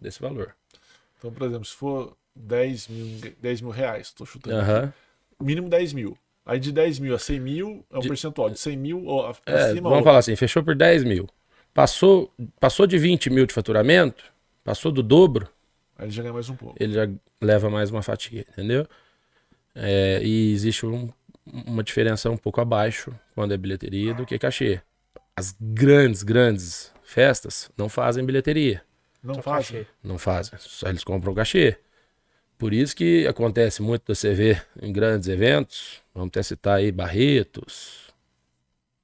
desse valor. Então, por exemplo, se for 10 mil, 10 mil reais, tô chutando. aqui, Aham. Mínimo 10 mil. Aí de 10 mil a 100 mil é um De- percentual. De 100 mil ó, pra É, cima. vamos outro. falar assim, fechou por 10 mil. Passou, passou de 20 mil de faturamento, passou do dobro, Aí ele já ganha mais um pouco. ele já leva mais uma fatia, entendeu? É, e existe um- uma diferença um pouco abaixo quando é bilheteria do que cachê. As grandes, grandes festas não fazem bilheteria. Não Só faz. cachê. Não fazem, só eles compram cachê. Por isso que acontece muito da CV em grandes eventos. Vamos até citar aí Barretos.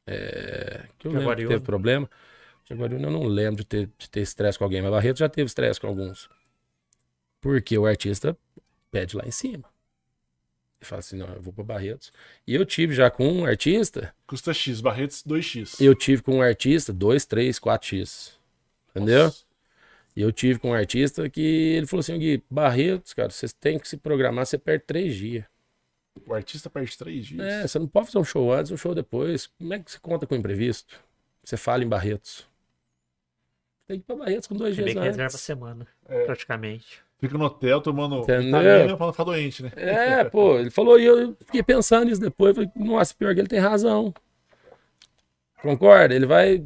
É, que eu lembro que teve problema. Jaguariúna eu não lembro de ter de ter estresse com alguém, mas Barretos já teve estresse com alguns. Porque o artista pede lá em cima. Ele fala assim, não, eu vou para Barretos. E eu tive já com um artista, Custa X, Barretos 2X. eu tive com um artista 2, 3, 4x. Entendeu? Nossa. E eu tive com um artista que ele falou assim, Gui, Barretos, cara, vocês têm que se programar, você perde três dias. O artista perde 3 dias. É, você não pode fazer um show antes, um show depois. Como é que você conta com imprevisto? Você fala em Barretos. Tem que ir pra Barretos com dois bem dias que reserva a antes. semana, É. praticamente. Fica no hotel tomando Entendeu? vitamina pra não ficar doente, né? É, pô, ele falou e eu fiquei pensando nisso depois. Falei, nossa, pior que ele tem razão. Concorda? Ele vai.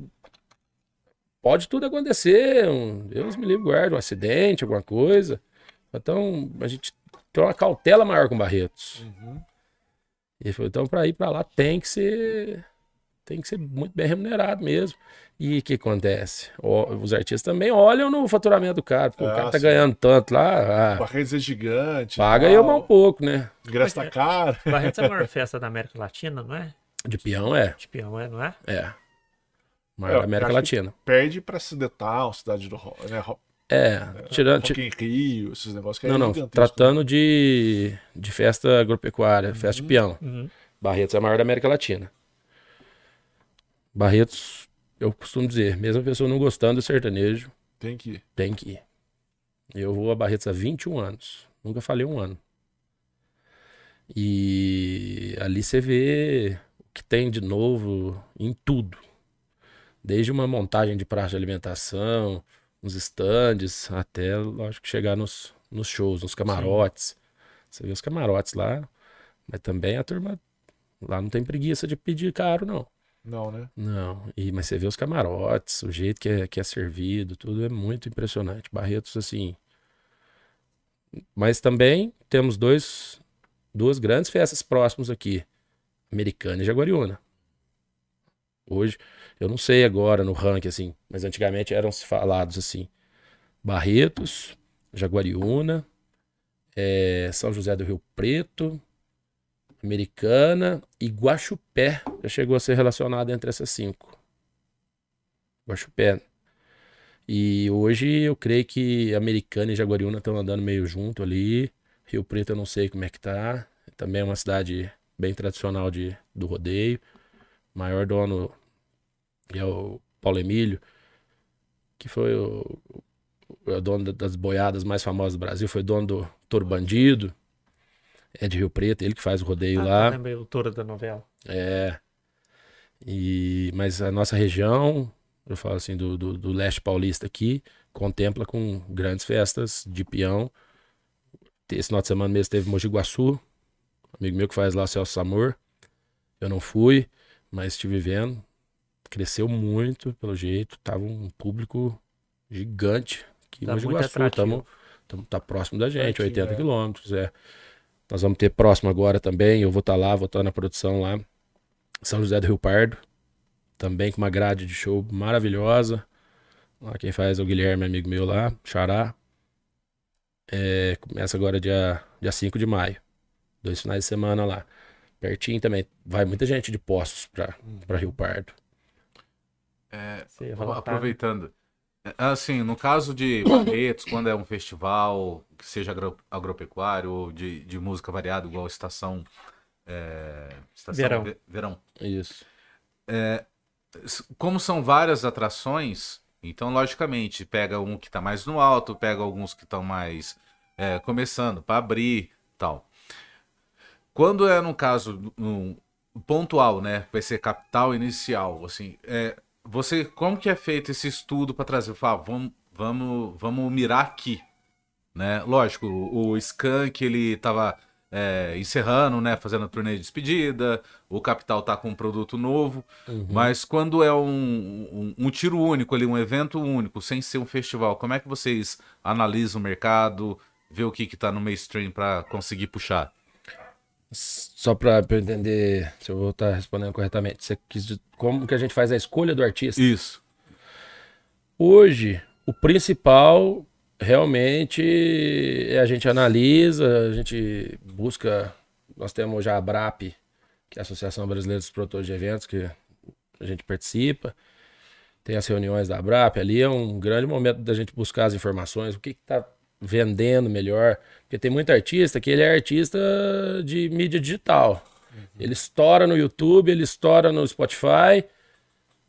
Pode tudo acontecer. Um... Deus me livre, guarda, um acidente, alguma coisa. Então, a gente tem uma cautela maior com Barretos. Uhum. E ele falou, então, para ir para lá tem que ser tem que ser muito bem remunerado mesmo. E o que acontece? Os artistas também olham no faturamento do cara, porque o Ah, cara tá sim. ganhando tanto lá, ah, Barretos é gigante. paga tal, eu mais um pouco, né? Ingresso tá caro. Barretos é a maior festa da América Latina, não é? De peão é, De peão, é, não é? é. Maior É, da América Latina. Perde pra Cidetal, cidade do Rock, né? Rock, É, tirando. ti- Rock em Rio, esses negócios que Não, é não, gigantesco. tratando de, de festa agropecuária, festa de peão. Uhum. Barretos é a maior da América Latina. Barretos, eu costumo dizer, mesmo a pessoa não gostando do sertanejo, Tem que ir. Tem que ir. Eu vou a Barretos há 21 anos. Nunca falei um ano. E ali você vê o que tem de novo em tudo. Desde uma montagem de praça de alimentação, uns estandes, até, lógico, chegar nos, nos shows, nos camarotes. Você vê os camarotes lá, mas também a turma lá não tem preguiça de pedir caro, não. Não, né? Não, e, mas você vê os camarotes, o jeito que é, que é servido, tudo é muito impressionante. Barretos, assim. Mas também temos dois, duas grandes festas próximas aqui: Americana e Jaguariúna. Hoje, eu não sei agora no ranking, assim, mas antigamente eram falados assim: Barretos, Jaguariúna, eh, São José do Rio Preto, Americana e Guaxupé já chegou a ser relacionado entre essas cinco. Guaxupé. E hoje eu creio que Americana e Jaguariúna estão andando meio junto ali. Rio Preto eu não sei como é que tá. Também é uma cidade bem tradicional de, do rodeio. Maior dono é o Paulo Emílio, que foi o, o, o dono das boiadas mais famosas do Brasil, foi dono do Toro Bandido. É de Rio Preto, ele que faz o rodeio Ah, lá. eu lembrei o touro da novela. É. E, mas a nossa região, eu falo assim, do, do, do leste paulista aqui, contempla com grandes festas de peão. Esse final de semana mesmo teve Mogi Guaçu, amigo meu que faz lá o Celso Samor. Eu não fui, mas estive vendo. Cresceu muito, pelo jeito. Tava um público gigante aqui em Tá Mogi muito Guaçu. atrativo. Tamo, tamo, tá próximo da gente, Pertinho, 80 é. quilômetros, é. Nós vamos ter próximo agora também. Eu vou estar lá, vou estar na produção lá. São José do Rio Pardo. Também com uma grade de show maravilhosa. Lá quem faz é o Guilherme, amigo meu lá, Xará. É, começa agora dia, dia 5 de maio. Dois finais de semana lá. Pertinho também. Vai muita gente de Poços pra, pra Rio Pardo. É, tá? Aproveitando. É, Assim, no caso de Barretos, quando é um festival que seja agro- agropecuário ou de, de música variada, igual Estação, é, estação Verão. Ve- Verão. Isso. S- Como são várias atrações, então, logicamente, pega um que está mais no alto, pega alguns que estão mais é, começando para abrir tal. Quando é no caso no, pontual, né? Vai ser capital inicial, assim, é, você como que é feito esse estudo para trazer? Fala, vamos, vamos, vamos mirar aqui. né? Lógico, o, o Skank, ele tava é, encerrando, né? Fazendo a turnê de despedida, o Capital tá com um produto novo, Uhum. mas quando é um, um, um tiro único ali, um evento único, sem ser um festival, como é que vocês analisam o mercado, vê o que que tá no mainstream para conseguir puxar? Só pra eu entender se eu vou estar respondendo corretamente. Você quis como que a gente faz a escolha do artista? Isso. Hoje, o principal realmente é a gente analisa, a gente busca. Nós temos já a BRAP, que é a Associação Brasileira dos Produtores de Eventos, que a gente participa. Tem as reuniões da BRAP, ali é um grande momento da gente buscar as informações, o que está vendendo melhor. Porque tem muito artista que ele é artista de mídia digital. Ele estoura no YouTube, ele estoura no Spotify,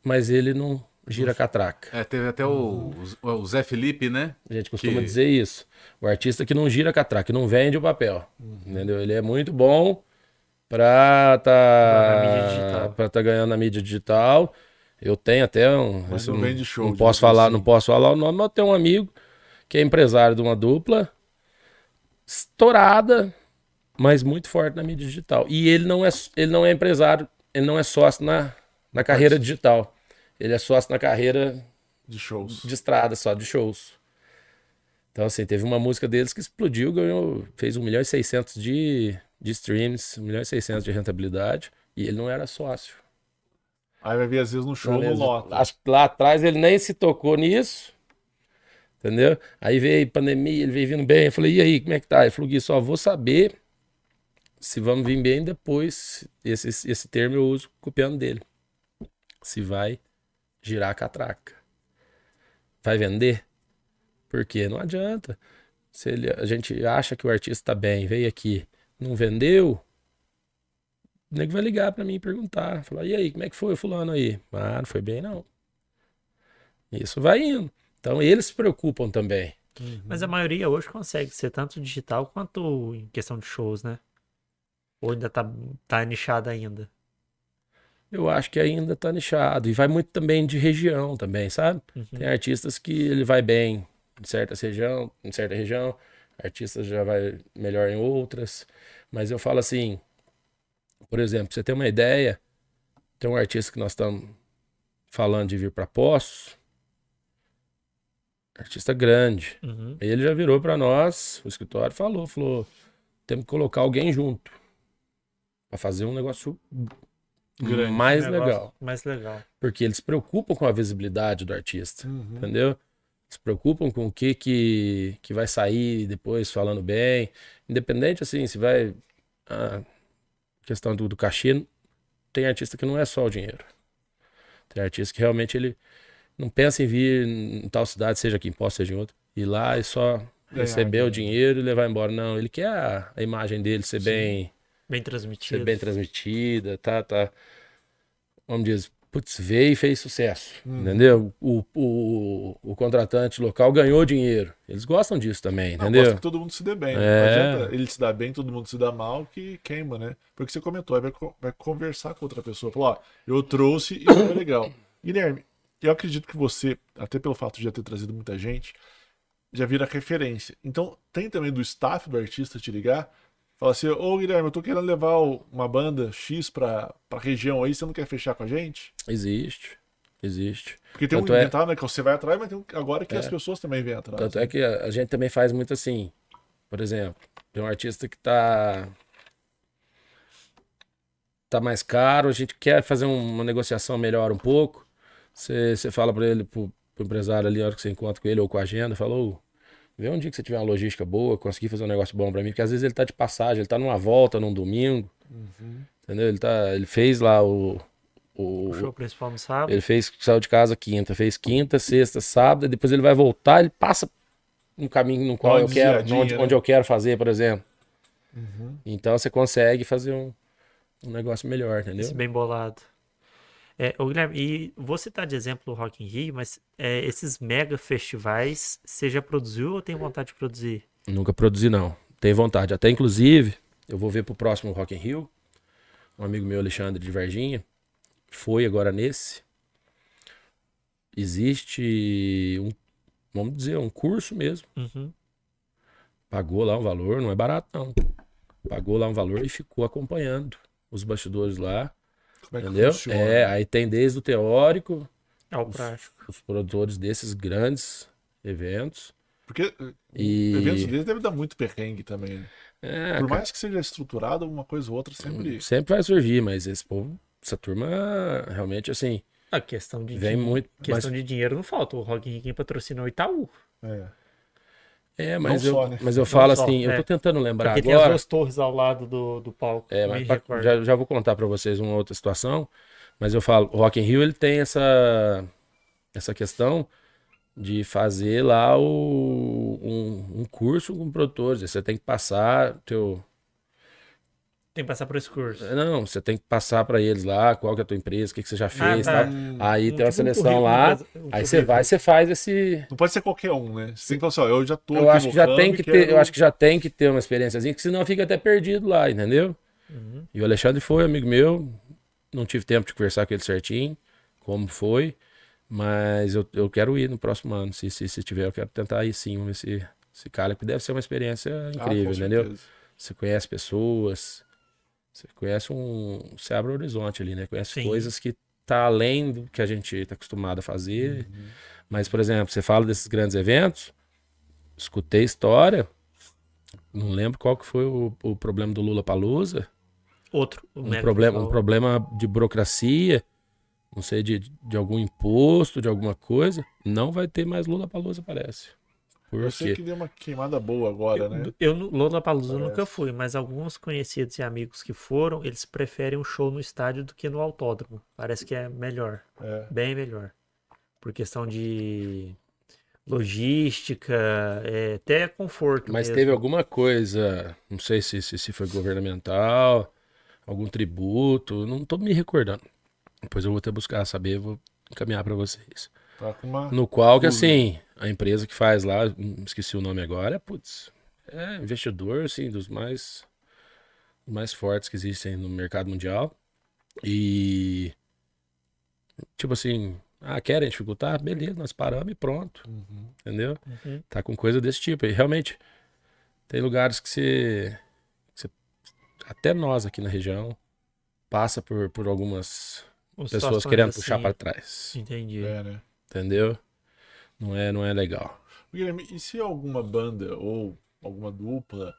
mas ele não gira catraca. É, teve até o, o- o Zé Felipe, né? A gente costuma Que- dizer isso. O artista que não gira catraca, que não vende o papel. Entendeu? Ele é muito bom pra tá, pra tá ganhando na mídia digital. Eu tenho até um. Mas não vende show, Não posso falar, assim. não posso falar o nome, mas eu tenho um amigo que é empresário de uma dupla estourada, mas muito forte na mídia digital. E ele não é, ele não é empresário, ele não é sócio na, na carreira digital. Ele é sócio na carreira De shows. de estrada só, de shows. Então, assim, teve uma música deles que explodiu, ganhou, fez 1 milhão e 600 de, de streams, 1 milhão e 600 de rentabilidade, e ele não era sócio. Aí vai ver, às vezes, no show, no Beleza? lota. Acho que lá atrás ele nem se tocou nisso, entendeu? Aí veio pandemia, ele veio vindo bem, eu falei, e aí, como é que tá? Ele falou, Gui, só vou saber se vamos vir bem depois, esse, esse termo eu uso copiando dele. Se vai girar a catraca. Vai vender? Porque não adianta. Se ele, a gente acha que o artista tá bem, veio aqui, não vendeu, o nego vai ligar pra mim e perguntar. Falar, e aí, como é que foi fulano aí? Ah, não foi bem, não. Isso vai indo. Então eles se preocupam também. Mas a maioria hoje consegue ser tanto digital quanto em questão de shows, né? Ou ainda tá, tá nichado ainda? Eu acho que ainda tá nichado. E vai muito também de região também, sabe? Uhum. Tem artistas que ele vai bem em certa região, em certa região, artistas já vai melhor em outras. Mas eu falo assim, por exemplo, você ter uma ideia, tem um artista que nós estamos falando de vir para Poços, artista grande. Uhum. Ele já virou para nós, o escritório falou, falou, temos que colocar alguém junto para fazer um negócio Grande. mais Negócio legal, Mais legal. porque eles se preocupam com a visibilidade do artista, Uhum. entendeu? Se preocupam com o que que, que vai sair depois falando bem, independente assim, se vai a questão do, do cachê, tem artista que não é só o dinheiro. Tem artista que realmente ele não pensa em vir em tal cidade, seja aqui em Poços, seja em outra, ir lá e só Ganhar receber o dinheiro. e levar embora. Não, ele quer a, a imagem dele ser bem Bem ser transmitido. bem transmitida, tá, tá. Vamos dizer, putz, veio e fez sucesso, Uhum. entendeu? O, o, o contratante local ganhou dinheiro. Eles gostam disso também, Não, entendeu? gosta que todo mundo se dê bem. Não É. adianta ele se dar bem, todo mundo se dá mal, que queima, né? Porque você comentou, aí vai, vai conversar com outra pessoa. Falou, ó, eu trouxe e foi legal. Guilherme, eu acredito que você, até pelo fato de já ter trazido muita gente, já vira referência. Então, tem também do staff do artista te ligar, fala assim, ô Guilherme, eu tô querendo levar uma banda X pra, pra região aí, você não quer fechar com a gente? Existe, existe. Porque tem um Tanto é- inventário, né, que você vai atrás, mas tem um, agora que É. as pessoas também vêm atrás. Tanto né? é que a, gente também faz muito assim. Por exemplo, tem um artista que tá tá mais caro, a gente quer fazer um- uma negociação melhor um pouco. Você você fala para ele, pro, pro empresário ali, na hora que você encontra com ele ou com a agenda, falou, vê um dia que você tiver uma logística boa, conseguir fazer um negócio bom para mim, porque às vezes ele tá de passagem, ele tá numa volta num domingo, entendeu? Ele tá, ele fez lá o o, O show principal no sábado. ele fez, saiu de casa quinta, fez quinta, sexta, sábado, e depois ele vai voltar, ele passa um caminho no qual Uma eu quero, desviadinha, onde, né? onde eu quero fazer, por exemplo. Uhum. Então você consegue fazer um, um negócio melhor, entendeu? Esse bem bolado. É, ô Guilherme, e você tá de exemplo o Rock in Rio, mas é, esses mega festivais, você já produziu ou tem vontade de produzir? Nunca produzi, não. Tenho vontade. Até, inclusive, eu vou ver pro próximo Rock in Rio. Um amigo meu, Alexandre de Varginha, foi agora nesse. Existe um, vamos dizer, um curso mesmo, Uhum. Pagou lá um valor, não é barato não. Pagou lá um valor e ficou acompanhando os bastidores lá, Como é que entendeu? funciona? É, aí tem desde o teórico, Ao prático. os produtores desses grandes eventos. Porque eh, E- eventos deles deve dar muito perrengue também. né? É, Por cara, mais que seja estruturado, uma coisa ou outra sempre. sempre vai surgir, mas esse povo, essa turma realmente assim, A questão de, vem din- muito. questão Mas, de dinheiro não falta. O Rock in Rio patrocinou o Itaú. É. é, mas não eu, só, né? mas eu Não falo só, assim, eu é. tô tentando lembrar Porque tem as agora. duas torres ao lado do, do palco. É, mas pra- já, já vou contar pra vocês uma outra situação, mas eu falo, o Rock in Rio ele tem essa essa questão de fazer lá o, um, um curso com produtores, você tem que passar teu Tem que passar por esse curso. não, você tem que passar pra eles lá qual que é a tua empresa, o que que você já fez, tá. tal. Aí Um tem uma um seleção lá, um aí você vai, você faz esse Não pode ser qualquer um, né? Você tem que falar assim, ó, eu já tô eu acho que já tem que ter, quero- eu acho que já tem que ter uma experiênciazinha, que senão fica até perdido lá, entendeu? Uhum. E o Alexandre foi amigo meu, não tive tempo de conversar com ele certinho, como foi, mas eu, eu quero ir no próximo ano, se, se, se tiver, eu quero tentar ir sim, vamos ver se, se calha, que deve ser uma experiência Ah, incrível, com entendeu? certeza. Você conhece pessoas, você conhece um, você abre o horizonte ali, né? Conhece Sim. coisas que tá além do que a gente está acostumado a fazer, mas, por exemplo, você fala desses grandes eventos, escutei história, não lembro qual que foi o, o problema do Lula Palusa, Outro. um problema, um problema de burocracia, não sei, de, de algum imposto, de alguma coisa, não vai ter mais Lula Palusa, parece. Por Eu sei quê? que deu uma queimada boa agora, né? Eu, no Lollapalooza eu nunca fui, mas alguns conhecidos e amigos que foram, eles preferem um show no estádio do que no autódromo. Parece que é melhor, É. bem melhor. Por questão de logística, é, até conforto Mas mesmo. teve alguma coisa, não sei se, se, se foi governamental, algum tributo, não tô me recordando. Depois eu vou até buscar saber, vou encaminhar para vocês. Tá uma. No qual que assim, a empresa que faz lá, hum, esqueci o nome agora, putz, é investidor assim dos mais mais fortes que existem no mercado mundial. E tipo assim, ah, querem dificultar? Beleza, nós paramos e pronto, Uhum. entendeu? Uhum. Tá com coisa desse tipo. E realmente tem lugares que você, que você- até nós aqui na região passa por, por algumas Umas pessoas querendo assim, puxar para trás, Entendi. É, né? entendeu? Não é, não é legal. Guilherme, e se alguma banda ou alguma dupla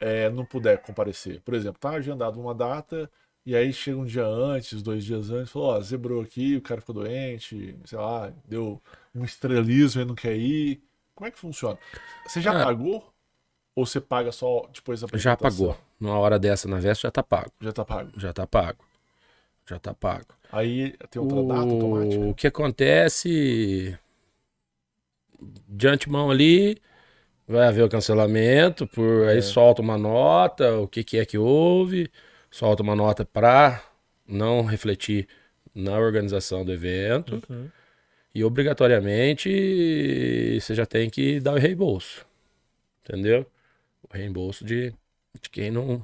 é, não puder comparecer? Por exemplo, tá agendado uma data e aí chega um dia antes, dois dias antes, falou, ó, zebrou aqui, o cara ficou doente, sei lá, deu um estrelismo e não quer ir. Como é que funciona? Você já Ah. pagou? Ou você paga só depois da Já apresentação? pagou. Numa hora dessa na véspera já tá pago. Já tá pago. Já tá pago. Já tá pago. Aí tem outra data automática? O que acontece de antemão ali, vai haver o cancelamento, por aí É. solta uma nota, o que, que é que houve, solta uma nota para não refletir na organização do evento Uhum. e obrigatoriamente você já tem que dar o reembolso, entendeu? O reembolso de, de quem não,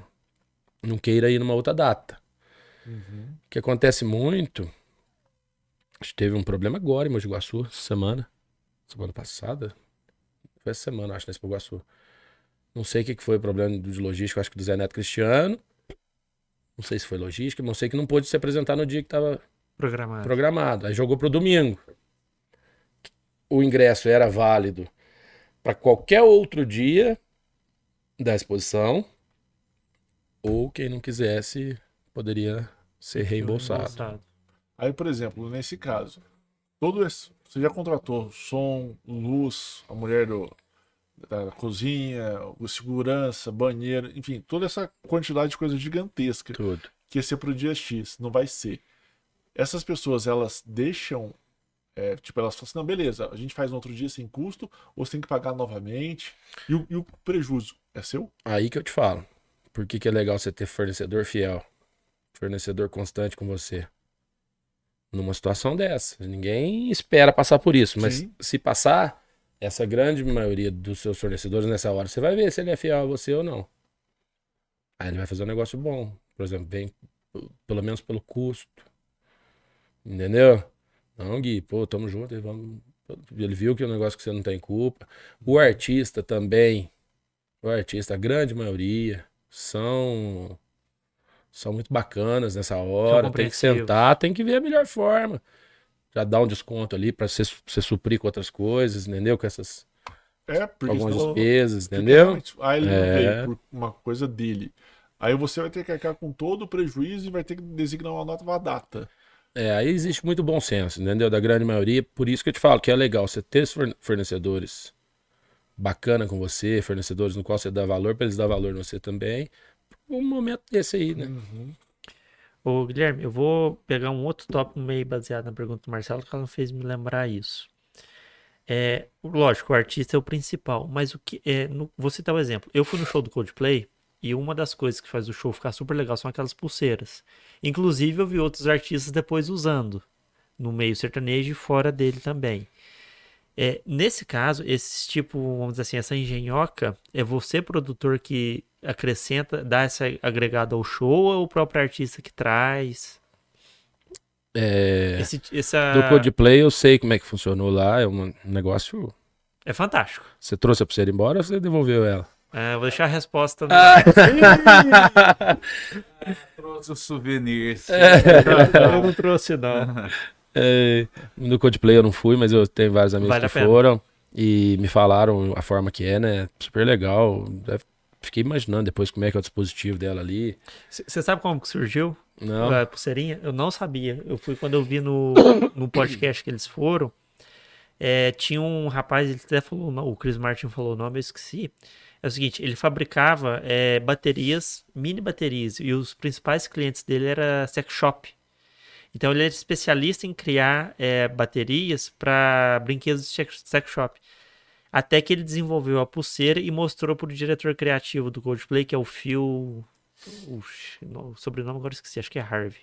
não queira ir numa outra data. Uhum. O que acontece muito. A gente teve um problema agora em Mogi Guaçu, essa semana. Semana passada. Foi essa semana, acho, nesse Guaçu. Não sei o que foi o problema de logística, acho que do Zé Neto Cristiano. Não sei se foi logística, mas não sei que não pôde se apresentar no dia que estava Programado. programado. Aí jogou pro domingo. O ingresso era válido para qualquer outro dia da exposição. Ou quem não quisesse poderia ser reembolsado. Aí, por exemplo, nesse caso, todo esse, você já contratou som, luz, a mulher do, da cozinha, o segurança, banheiro, enfim, toda essa quantidade de coisa gigantesca Tudo. que ia ser pro dia X, não vai ser. Essas pessoas, elas deixam, é, tipo, elas falam assim, não, beleza, a gente faz no outro dia sem custo, ou você tem que pagar novamente, e o, e o prejuízo é seu? Aí que eu te falo. Por que, que é legal você ter fornecedor fiel? Fornecedor constante com você. Numa situação dessa. Ninguém espera passar por isso. Mas Sim. se passar, essa grande maioria dos seus fornecedores nessa hora, você vai ver se ele é fiel a você ou não. Aí ele vai fazer um negócio bom. Por exemplo, vem pelo menos pelo custo. Entendeu? Não, Gui, pô, tamo junto. Vamos... Ele viu que é um negócio que você não tem culpa. O artista também o artista, a grande maioria, são são muito bacanas nessa hora. Tem que sentar, tem que ver a melhor forma. Já dá um desconto ali pra você, você suprir com outras coisas, entendeu? Com essas É, porque algumas despesas, entendeu? Aí ele não É. veio por uma coisa dele. Aí você vai ter que arcar com todo o prejuízo e vai ter que designar uma nova data. É, aí existe muito bom senso, entendeu? Da grande maioria. Por isso que eu te falo que é legal você ter fornecedores bacana com você, fornecedores no qual você dá valor, pra eles dar valor em você também. Um momento desse aí, né? Ô, Guilherme, eu vou pegar um outro tópico meio baseado na pergunta do Marcelo, que ela fez me lembrar isso. É, lógico, o artista é o principal, mas o que é, no, vou citar um exemplo. Eu fui no show do Coldplay e uma das coisas que faz o show ficar super legal são aquelas pulseiras. Inclusive, eu vi outros artistas depois usando no meio sertanejo e fora dele também. É, nesse caso, esse tipo, vamos dizer assim, essa engenhoca, é você, produtor, que acrescenta, dá essa agregada ao show ou é o próprio artista que traz? É, Esse, essa... do Codeplay eu sei como é que funcionou lá. É um negócio. É fantástico. Você trouxe a pulseira embora ou você devolveu ela? É, vou deixar a resposta no... Trouxe o souvenir. sim. Eu não trouxe, não. É, no Codeplay eu não fui, mas eu tenho vários amigos Vale que foram e me falaram a forma que é, né? Super legal. Fiquei imaginando depois como é que é o dispositivo dela ali. Você sabe como que surgiu Não. a pulseirinha? Eu não sabia. Eu fui quando eu vi no, no podcast que eles foram. é, tinha um rapaz, ele até falou, o Chris Martin falou o nome, eu esqueci. É o seguinte, ele fabricava é, baterias, mini baterias, e os principais clientes dele era sex shop. Então ele era especialista em criar é, baterias para brinquedos de sex shop. Até que ele desenvolveu a pulseira e mostrou para o diretor criativo do Coldplay, que é o Phil. No- o sobrenome agora esqueci, acho que é Harvey.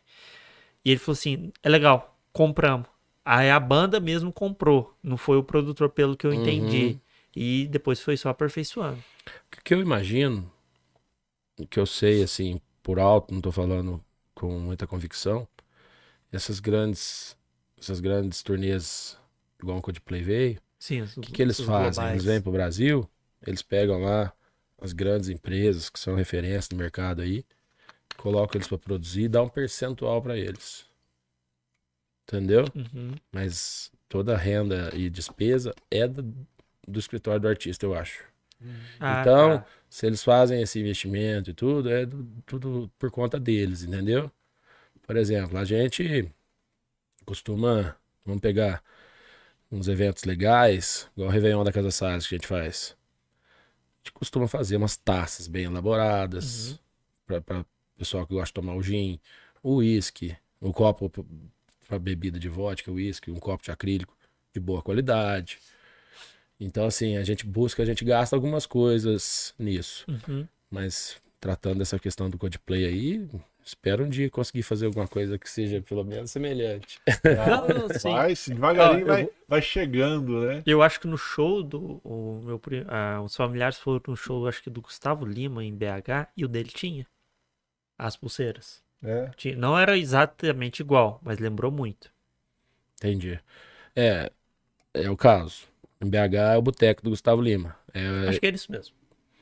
E ele falou assim: é legal, compramos. Aí a banda mesmo comprou, não foi o produtor, pelo que eu entendi. E depois foi só aperfeiçoando. O que eu imagino, o que eu sei, assim, por alto, não tô falando com muita convicção, essas grandes, essas grandes turnês, igual o Codeplay veio, Sim, o que, que eles fazem? Eles vêm pro Brasil, eles pegam lá as grandes empresas que são referência no mercado aí, colocam eles para produzir e dá um percentual para eles. Entendeu? Uhum. Mas toda a renda e despesa é do, do escritório do artista, eu acho. Ah, Então, tá. se eles fazem esse investimento e tudo, é do- tudo por conta deles, entendeu? Por exemplo, a gente costuma, vamos pegar uns eventos legais, igual o Réveillon da Casa Salles que a gente faz. A gente costuma fazer umas taças bem elaboradas para pessoal que gosta de tomar o gin, o uísque, o copo para bebida de vodka, uísque, um copo de acrílico de boa qualidade. Então, assim, a gente busca, a gente gasta algumas coisas nisso. Uhum. Mas tratando dessa questão do Codeplay aí, espero um dia conseguir fazer alguma coisa que seja pelo menos semelhante. Não, não, sim. Vai, sim, devagarinho eu vai, vou- vai chegando, né? Eu acho que no show do. O meu, ah, os familiares foram no show, acho que do Gustavo Lima em BH, e o dele tinha as pulseiras. É. Tinha- não era exatamente igual, mas lembrou muito. Entendi. É, é o caso. Em BH é o boteco do Gustavo Lima. É, Acho que era isso mesmo.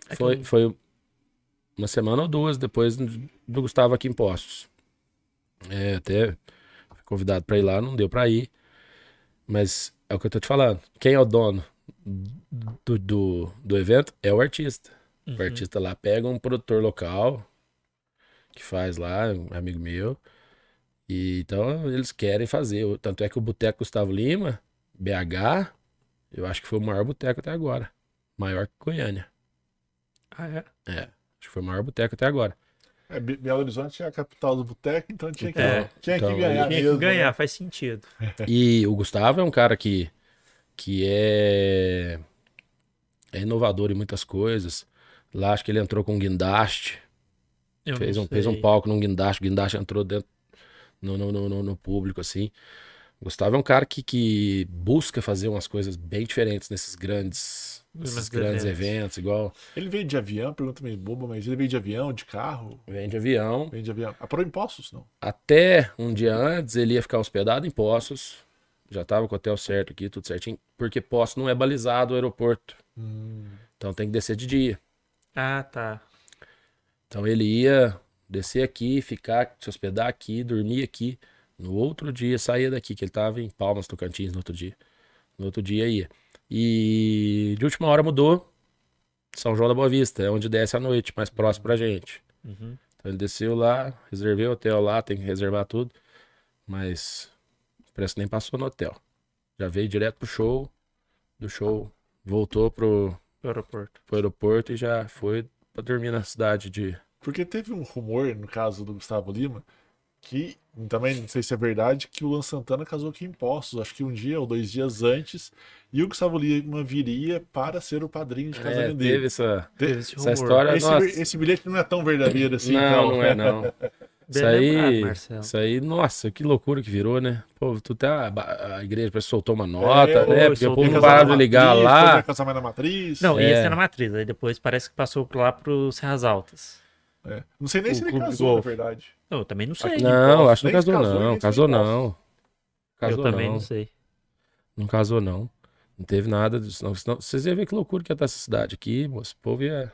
É que foi, eu- foi uma semana ou duas depois do Gustavo aqui em Postos. É, até fui convidado para ir lá, não deu para ir. Mas é o que eu tô te falando. Quem é o dono do, do, do evento é o artista. Uhum. O artista lá pega um produtor local que faz lá, um amigo meu. E então eles querem fazer. Tanto é que o Boteco Gustavo Lima, BH, eu acho que foi o maior boteco até agora. Maior que Goiânia. Ah, é? É, acho que foi o maior boteco até agora. É, Be- Belo Horizonte é a capital do boteco, então tinha que, É, tinha então, que ganhar Tinha mesmo. que ganhar, né? faz sentido. E o Gustavo é um cara que, que é, é inovador em muitas coisas. Lá acho que ele entrou com um guindaste. Eu fez um, fez um palco num guindaste, o guindaste entrou dentro no, no, no, no- no público, assim. O Gustavo é um cara que, que busca fazer umas coisas bem diferentes nesses grandes, nesses Nesses grandes eventos. eventos, igual Ele veio de avião, pergunta meio boba, mas ele veio de avião, de carro? vem de avião. Veio de avião. Apurou impostos, não? Até um dia antes ele ia ficar hospedado em Poços. Já tava com o hotel certo aqui, tudo certinho. Porque Poços não é balizado o aeroporto. Hum. Então tem que descer de dia. Ah, tá. Então ele ia descer aqui, ficar, se hospedar aqui, dormir aqui. No outro dia saía daqui, que ele tava em Palmas, Tocantins, no outro dia. No outro dia ia. E de última hora mudou. São João da Boa Vista, é onde desce à noite, mais próximo pra gente. Uhum. Então ele desceu lá, reservei o hotel lá, tem que reservar tudo. Mas o preço nem passou no hotel. Já veio direto pro show. Do show, voltou pro, Aeroporto. pro aeroporto e já foi pra dormir na cidade de. Porque teve um rumor, no caso do Gustavo Lima, que também não sei se é verdade, que o Luan Santana casou aqui em Poços, acho que um dia ou dois dias antes, e o Gustavo Lima viria para ser o padrinho de É, casamento teve dele. essa, Teve esse essa rumor. história. Esse, nossa, esse bilhete não é tão verdadeiro assim, não, então. não é não. Isso aí, isso aí, nossa, que loucura que virou, né? Pô, tu tá, a, a igreja parece que soltou uma nota, É, né? Porque o povo não parava de ligar matriz, lá. mais na matriz. Não, ia É. ser na matriz. Aí depois parece que passou lá pro Serras Altas. É. Não sei nem O se ele casou, na verdade. Não, eu também não sei. Não, acho que não casou casou, não, casou não. Casou eu também não. não sei. Não casou, não. Não teve nada disso, não. Senão, vocês iam ver que loucura que ia estar essa cidade aqui, moço. O povo ia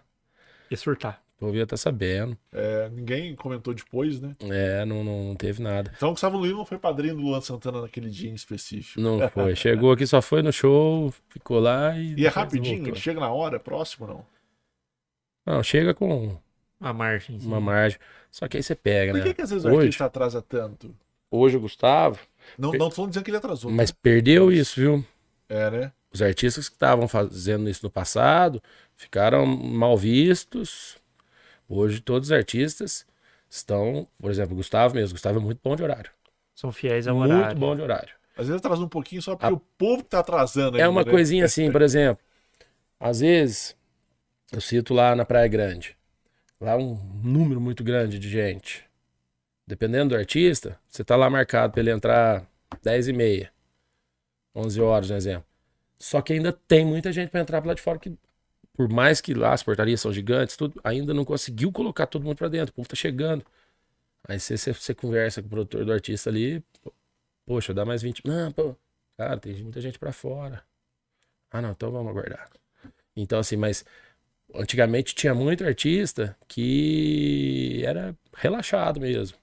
Ia surtar. o povo ia estar sabendo. É, ninguém comentou depois, né? É, não, não, não teve nada. Então o Gustavo Lima foi padrinho do Luan Santana naquele dia em específico. Não foi. Chegou aqui, só foi no show, ficou lá e. E é rapidinho, voltou. ele chega na hora, é próximo não? Não, chega com Uma margem. uma margem. Só que aí você pega, Por né? que, que às vezes o Hoje- artista atrasa tanto? Hoje o Gustavo. Não, não tô dizendo que ele atrasou. Mas tá? perdeu isso, viu? É, né? Os artistas que estavam fazendo isso no passado ficaram mal vistos. Hoje todos os artistas estão, por exemplo, o Gustavo mesmo. O Gustavo é muito bom de horário. São fiéis ao muito horário. bom de horário. Às vezes atrasa um pouquinho só porque A- o povo que tá atrasando É ainda, uma né? coisinha assim, por exemplo. Às vezes, eu cito lá na Praia Grande. Lá um número muito grande de gente. Dependendo do artista, você tá lá marcado para ele entrar 10 e meia. 11 horas, um exemplo. Só que ainda tem muita gente para entrar para lá de fora que, por mais que lá as portarias são gigantes, tudo, ainda não conseguiu colocar todo mundo para dentro. O povo tá chegando. Aí você, você, você conversa com o produtor do artista ali, poxa, dá mais 20. Não, pô, cara, tem muita gente para fora. Ah, não, então vamos aguardar. Então, assim, mas antigamente tinha muito artista que era relaxado mesmo.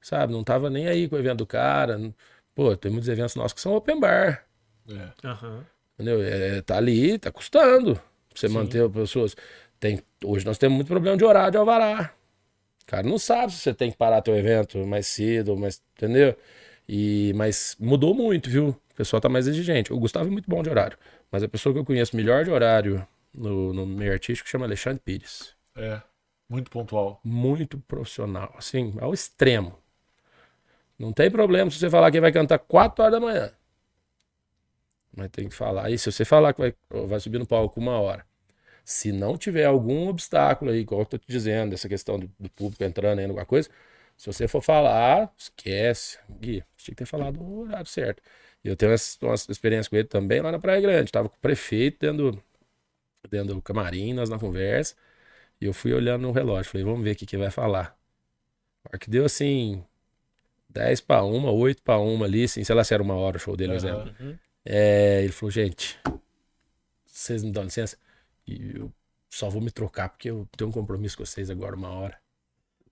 Sabe? Não tava nem aí com o evento do cara. Pô, tem muitos eventos nossos que são open bar. É. Aham. Entendeu? É, tá ali, tá custando. Pra você Sim. manter as pessoas. Tem, hoje nós temos muito problema de horário de alvará. O cara não sabe se você tem que parar teu evento mais cedo, mais, entendeu? E, mas mudou muito, viu? O pessoal tá mais exigente. O Gustavo é muito bom de horário. Mas a pessoa que eu conheço melhor de horário no, no meio artístico chama Alexandre Pires. É. Muito pontual. Muito profissional. Assim, ao extremo. Não tem problema se você falar que vai cantar 4 horas da manhã. Mas tem que falar. E se você falar que vai, vai subir no palco uma hora. Se não tiver algum obstáculo aí, igual eu tô te dizendo, essa questão do, do público entrando aí em alguma coisa, se você for falar, esquece. Gui, tinha que ter falado o horário certo. Eu tenho essa, uma experiência com ele também lá na Praia Grande. Tava com o prefeito dentro, dentro do camarim, nós na conversa. E eu fui olhando no relógio. Falei, vamos ver o que, que vai falar. A hora que deu assim, 10 para uma, 8 para uma ali, assim, sei lá se era uma hora o show dele, Aham. exemplo. Uhum. É, ele falou, gente, vocês me dão licença? E eu só vou me trocar porque eu tenho um compromisso com vocês agora, uma hora.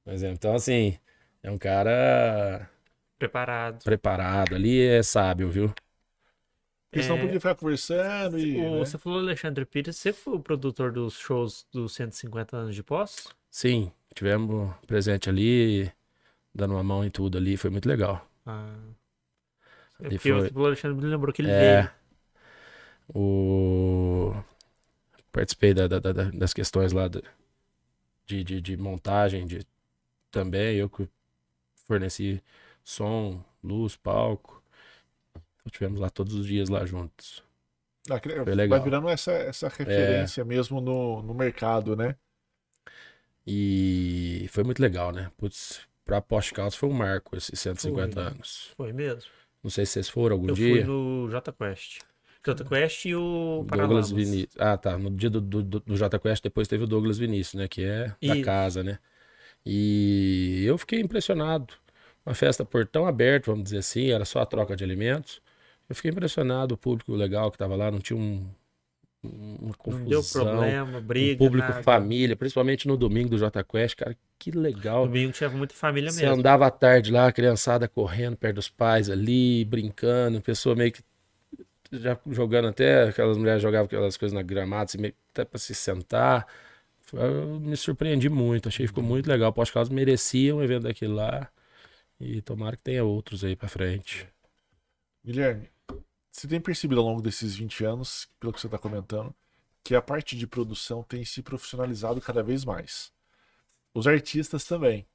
Por exemplo, então assim, é um cara Preparado. preparado ali, é sábio, viu? Porque senão É. podia ficar conversando e. O- né? Você falou Alexandre Pires, você foi o produtor dos shows dos 150 anos de pós? Sim, tivemos presente ali, dando uma mão em tudo ali, foi muito legal. Ah. É porque foi- você falou Alexandre me lembrou que ele É. veio. O... Participei da- da- da- da- das questões lá de, de, de montagem de... também. Eu que forneci som, luz, palco. Tivemos lá todos os dias lá juntos. Ah, que- Foi legal. Vai virando essa, essa referência mesmo no, no mercado, né? E foi muito legal, né? Putz, pra Post Caldas foi um marco esses 150 Foi. anos. Foi mesmo. Não sei se vocês foram algum Eu dia. fui no J Quest. E o Douglas. Vinícius. Ah, tá. No dia do, do, do, Jota depois teve o Douglas Vinícius, né? Que é da Isso. casa, né? E eu fiquei impressionado. Uma festa portão aberto, vamos dizer assim, era só a troca de alimentos. Eu fiquei impressionado, o público legal que tava lá, não tinha um, uma confusão. Não deu problema, um briga. público nada. família, principalmente no domingo do Jota Quest, cara, que legal. Domingo tinha muita família Você mesmo. andava à tarde lá, a criançada correndo perto dos pais ali, brincando, pessoa meio que já jogando até, aquelas mulheres jogavam aquelas coisas na gramada, assim, meio, até pra se sentar. Eu me surpreendi muito, achei que ficou muito legal. Posso que elas mereciam um evento daquele lá. E tomara que tenha outros aí pra frente. Guilherme, você tem percebido ao longo desses 20 anos, pelo que você está comentando, que a parte de produção tem se profissionalizado cada vez mais. Os artistas também.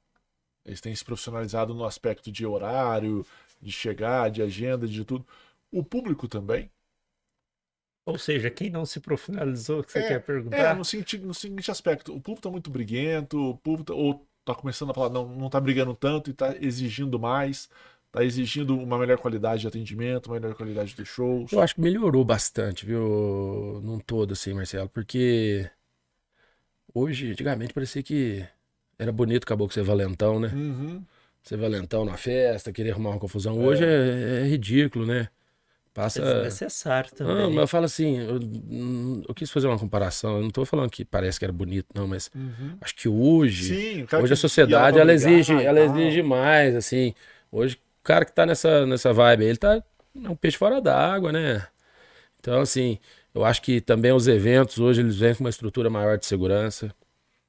Eles têm se profissionalizado no aspecto de horário, de chegar, de agenda, de tudo. O público também. Ou seja, quem não se profissionalizou, que você É, quer É, perguntar? no, senti- no seguinte aspecto, o público tá muito briguento, o público tá, ou tá começando a falar, não, não tá brigando tanto e tá exigindo mais, tá exigindo uma melhor qualidade de atendimento, uma melhor qualidade de shows. Eu acho que melhorou bastante, viu? Num todo, assim, Marcelo, porque hoje, antigamente, parecia que era bonito, acabou com ser valentão, né? Uhum. Ser valentão na festa, querer arrumar uma confusão. Hoje é, é ridículo, né? Passa. É desnecessário também. Ah, mas eu falo assim, eu, hum, eu quis fazer uma comparação. Eu não tô falando que parece que era bonito, não, mas Uhum. acho que hoje. Sim, Hoje a que sociedade ela exige, ela exige mais, assim. Hoje o cara que tá nessa, nessa vibe, ele tá é um peixe fora d'água, né? Então, assim, eu acho que também os eventos hoje eles vêm com uma estrutura maior de segurança.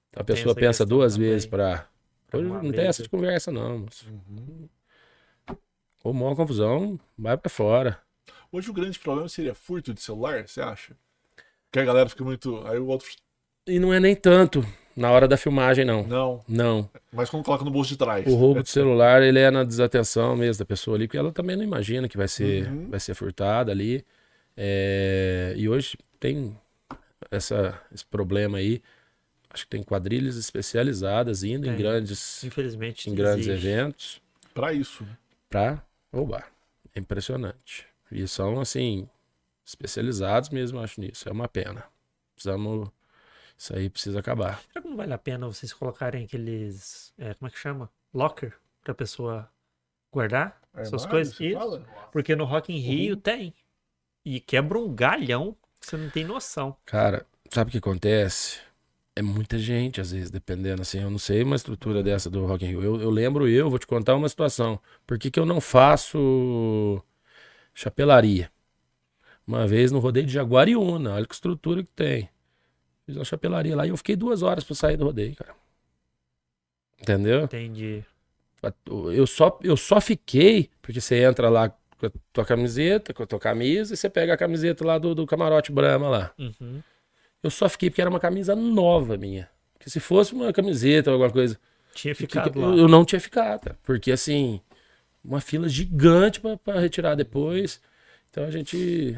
Então, a pessoa pensa duas também. vezes para Pra Hoje uma não tem essa de conversa, não. moço. Uhum. Ou uma confusão, vai pra fora. Hoje o grande problema seria furto de celular, você acha? Que a galera fica muito. Aí o outro. E não é nem tanto na hora da filmagem, não. Não, Não. mas quando coloca no bolso de trás. O roubo de celular, ele é na desatenção mesmo da pessoa ali, porque ela também não imagina que vai ser, Uhum. vai ser furtada ali. É, E hoje tem essa, esse problema aí. Acho que tem quadrilhas especializadas indo em Tem. grandes, Infelizmente. em grandes existe. eventos Pra isso. né? pra roubar. É impressionante. E são, assim, especializados mesmo, acho nisso. É uma pena. Precisamos. Isso aí precisa acabar. Será que não vale a pena vocês colocarem aqueles. é, como é que chama? Locker pra pessoa guardar suas Armário, coisas? Isso. fala? Porque no Rock in Rio Uhum. tem. E quebra um galhão que você não tem noção. Cara, sabe o que acontece? É muita gente, às vezes, dependendo, assim, eu não sei uma estrutura dessa do Rock in Rio. Eu, eu lembro eu, vou te contar uma situação. Por que, que eu não faço chapelaria? Uma vez no rodeio de Jaguariúna, olha que estrutura que tem. Fiz uma chapelaria lá e eu fiquei duas horas pra sair do rodeio, cara. Entendeu? Entendi. Eu só, eu só fiquei, porque você entra lá com a tua camiseta, com a tua camisa, e você pega a camiseta lá do, do camarote Brahma lá. Uhum. Eu só fiquei porque era uma camisa nova minha. Que se fosse uma camiseta ou alguma coisa, Tinha ficado que- lá. eu, eu não tinha ficado. Porque assim, uma fila gigante pra- pra retirar depois. Então a gente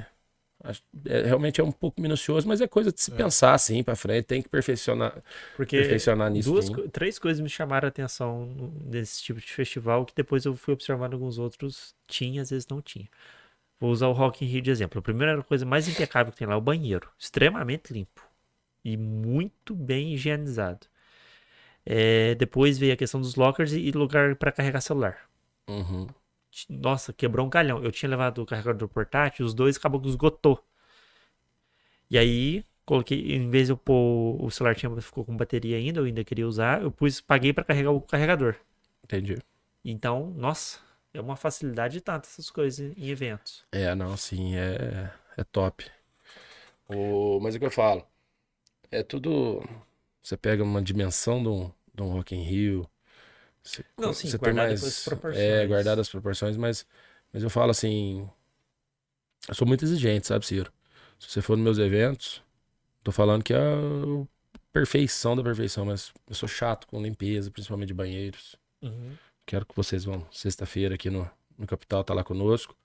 é, realmente é um pouco minucioso, mas é coisa de se pensar assim pra frente. Tem que perfeccionar, Porque perfeccionar nisso. duas, co- três coisas me chamaram a atenção nesse tipo de festival que depois eu fui observando alguns outros tinha, às vezes não tinha. Vou usar o Rock in Rio de exemplo. A primeira coisa mais impecável que tem lá é o banheiro, extremamente limpo e muito bem higienizado. É, depois veio a questão dos lockers e e lugar para carregar celular. Uhum. Nossa, quebrou um galhão. Eu tinha levado o carregador portátil, os dois acabou que esgotou. E aí, coloquei, em vez de eu pôr o celular tinha, ficou com bateria ainda, eu ainda queria usar, eu pus, paguei para carregar o carregador. Entendi. Então, nossa, é uma facilidade tanta essas coisas em eventos. É, não, sim, é, é top. O, mas é o que eu falo. É tudo. Você pega uma dimensão de um, de um Rock in Rio. Você, Não, sim, você tem mais. as proporções. É, guardado as proporções, mas, mas eu falo assim. Eu sou muito exigente, sabe, Ciro? Se você for nos meus eventos, tô falando que é a perfeição da perfeição, mas eu sou chato com limpeza, principalmente de banheiros. Uhum. Quero que vocês vão sexta-feira aqui no, no Capital, tá lá conosco.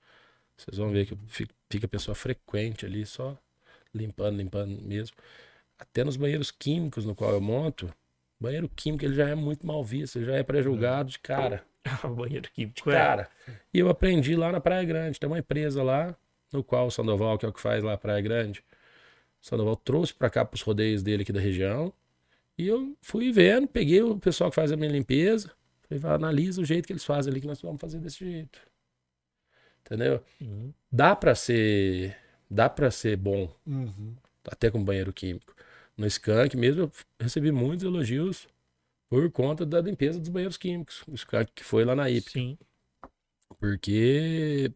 Vocês vão ver que fi- fica a pessoa frequente ali, só limpando, limpando mesmo. Até nos banheiros químicos no qual eu monto, banheiro químico ele já é muito mal visto, ele já é pré-julgado de cara. banheiro químico De cara. E eu aprendi lá na Praia Grande. Tem uma empresa lá, no qual o Sandoval, que é o que faz lá a Praia Grande, o Sandoval trouxe pra cá pros rodeios dele aqui da região. E eu fui vendo, peguei o pessoal que faz a minha limpeza. Falei, vai, analisa o jeito que eles fazem ali, que nós vamos fazer desse jeito. Entendeu? é. Uhum. Dá pra ser. Dá pra ser bom. Uhum. até com banheiro químico. No Skank mesmo eu recebi muitos elogios por conta da limpeza dos banheiros químicos. O Skank que foi lá na IP. Sim. Porque,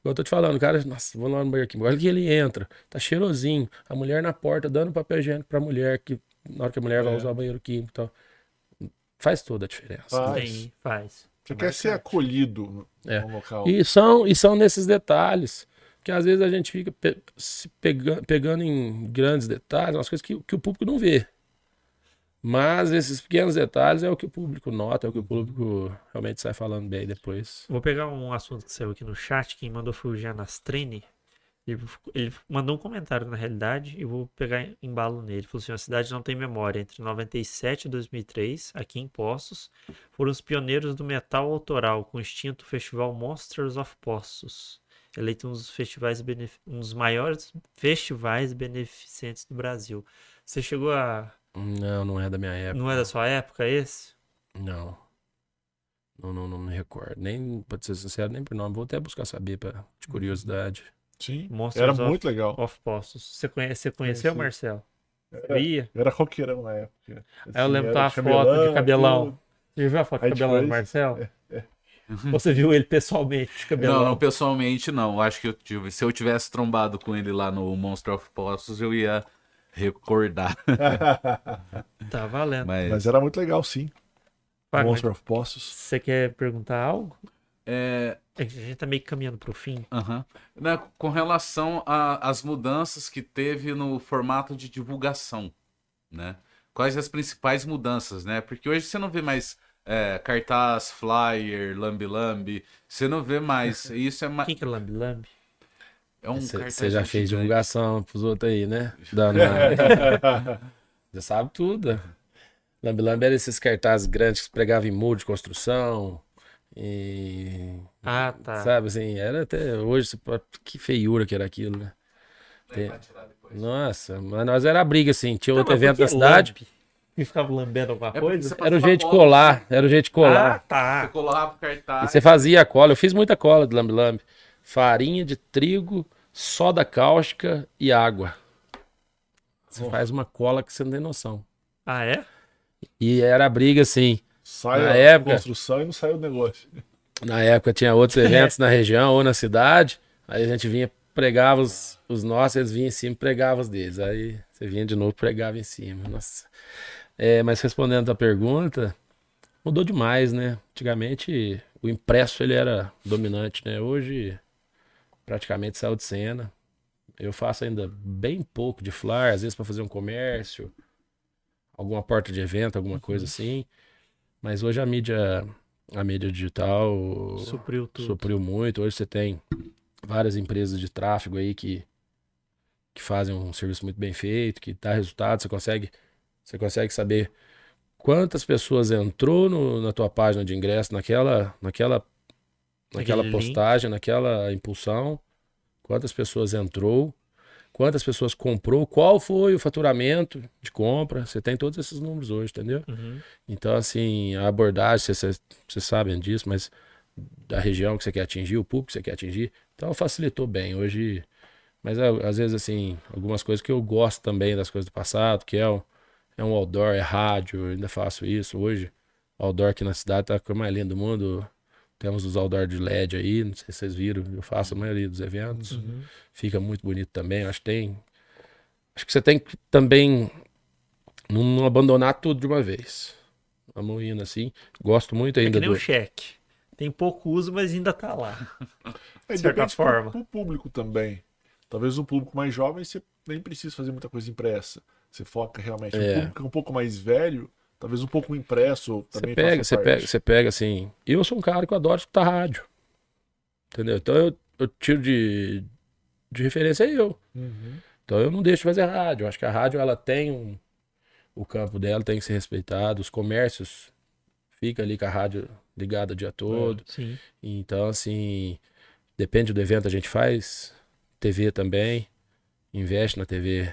igual eu tô te falando, cara, nossa, vou lá no banheiro químico. Olha que ele entra, tá cheirosinho. A mulher na porta dando papel higiênico pra mulher, que na hora que a mulher vai É. usar o banheiro químico e tal. Faz toda a diferença. Faz. Sim, faz. Você quer ser acolhido É. no local. E são, e são nesses detalhes. Que às vezes a gente fica pe- se pega- pegando em grandes detalhes, umas coisas que, que o público não vê. Mas esses pequenos detalhes é o que o público nota, é o que o público realmente sai falando bem depois. Vou pegar um assunto que saiu aqui no chat. Quem mandou foi o Janastrene. Ele, ele mandou um comentário na realidade e vou pegar embalo nele. Ele falou assim: a cidade não tem memória. Entre 97 e 2003, aqui em Poços, foram os pioneiros do metal autoral com o extinto festival Monsters of Poços. Eleito um dos, festivais benef- um dos maiores festivais beneficentes do Brasil. Você chegou a. Não, não é da minha época. Não é da sua época esse? Não. Não, não, não me recordo. Nem, pra ser sincero, nem por nome. Vou até buscar saber pra, de curiosidade. Sim. Monsters Era of, muito legal. of Poços. Você, conhece, você conheceu, Conheci. Marcelo? É. Ia? Eu era roqueirão na época. Aí eu lembro era da de foto de cabelão. tudo. Você viu a foto de cabelão do Marcelo? Ou você viu ele pessoalmente cabelão? Não, não, pessoalmente não. Acho que eu tive- se eu tivesse trombado com ele lá no Monster of Poços, eu ia recordar. Tá valendo. Mas, Mas era muito legal, sim. Fagner, Monster of Poços. Você quer perguntar algo? é, É a gente tá meio caminhando pro fim. aham. Né, com relação às mudanças que teve no formato de divulgação, né? Quais as principais mudanças, né? Porque hoje você não vê mais é, cartaz, flyer, lambi-lambi. Você não vê mais. Isso é, ma- Quem que é Lambi Lambi? é um Você cartaz você já fez divulgação pros outros aí, né? Dando uma- Você sabe tudo. Lambi Lambi era esses cartazes grandes que pregavam em muro de construção. E. Ah, tá. Sabe assim, era até hoje. você pode- Que feiura que era aquilo, né? Tem- Vai tirar depois. Nossa, mas nós era briga assim. Tinha Tá, outro evento que na cidade. lambe? E ficava lambendo alguma É coisa? você Era o jeito de cola, colar. Era o jeito de Ah, colar. Você tá. colava o E cartaz. você fazia a cola. Eu fiz muita cola de lambi lambi. Farinha de trigo, soda cáustica e água. Você faz uma cola que você não tem noção. Ah, é? E era a briga assim. Sai Na a época- construção e não saiu o negócio. Na época tinha outros eventos na região ou na cidade. Aí a gente vinha, pregava os, os nossos, eles vinham em cima e pregavam os deles. Aí você vinha de novo pregava em cima. Nossa. É, mas respondendo a pergunta, mudou demais, né? Antigamente o impresso ele era dominante, né? Hoje praticamente saiu de cena. Eu faço ainda bem pouco de flyer, às vezes para fazer um comércio, alguma porta de evento, alguma coisa assim. Mas hoje a mídia, a mídia digital Supriu tudo. supriu muito. Hoje você tem várias empresas de tráfego aí que, que fazem um serviço muito bem feito, que dá resultado. Você consegue, você consegue saber quantas pessoas entrou no- na tua página de ingresso naquela, naquela, naquela Naquele link. postagem, naquela impulsão, quantas pessoas entrou, quantas pessoas comprou, qual foi o faturamento de compra. Você tem todos esses números hoje, entendeu? Uhum. Então, assim, a abordagem, vocês, sabem disso, mas da região que você quer atingir, o público que você quer atingir, então facilitou bem. Hoje, mas às vezes, assim, algumas coisas que eu gosto também das coisas do passado, que é um, é um outdoor, é rádio, eu ainda faço isso. Hoje, outdoor aqui na cidade tá a coisa mais linda do mundo. Temos os outdoor de LED aí, não sei se vocês viram, eu faço a maioria dos eventos. Uhum. Fica muito bonito também. Acho que tem. Acho que você tem que também não, não abandonar tudo de uma vez. Vamos indo assim. Gosto muito É ainda que nem do. o cheque. Tem pouco uso, mas ainda tá lá. É, De certa forma. pro, pro público também. Talvez o público mais jovem você nem precisa fazer muita coisa impressa. Você foca realmente. É. O público é um pouco mais velho, talvez um pouco impresso Você também pega, faça você pega, você pega assim. Eu sou um cara que eu adoro escutar rádio. Entendeu? Então eu, eu tiro de, de referência eu. Uhum. Então eu não deixo de fazer rádio. Eu acho que a rádio ela tem um, o campo dela, tem que ser respeitado. Os comércios fica ali com a rádio ligada o dia todo. Sim. Então, assim, depende do evento, a gente faz TV também, investe na TV.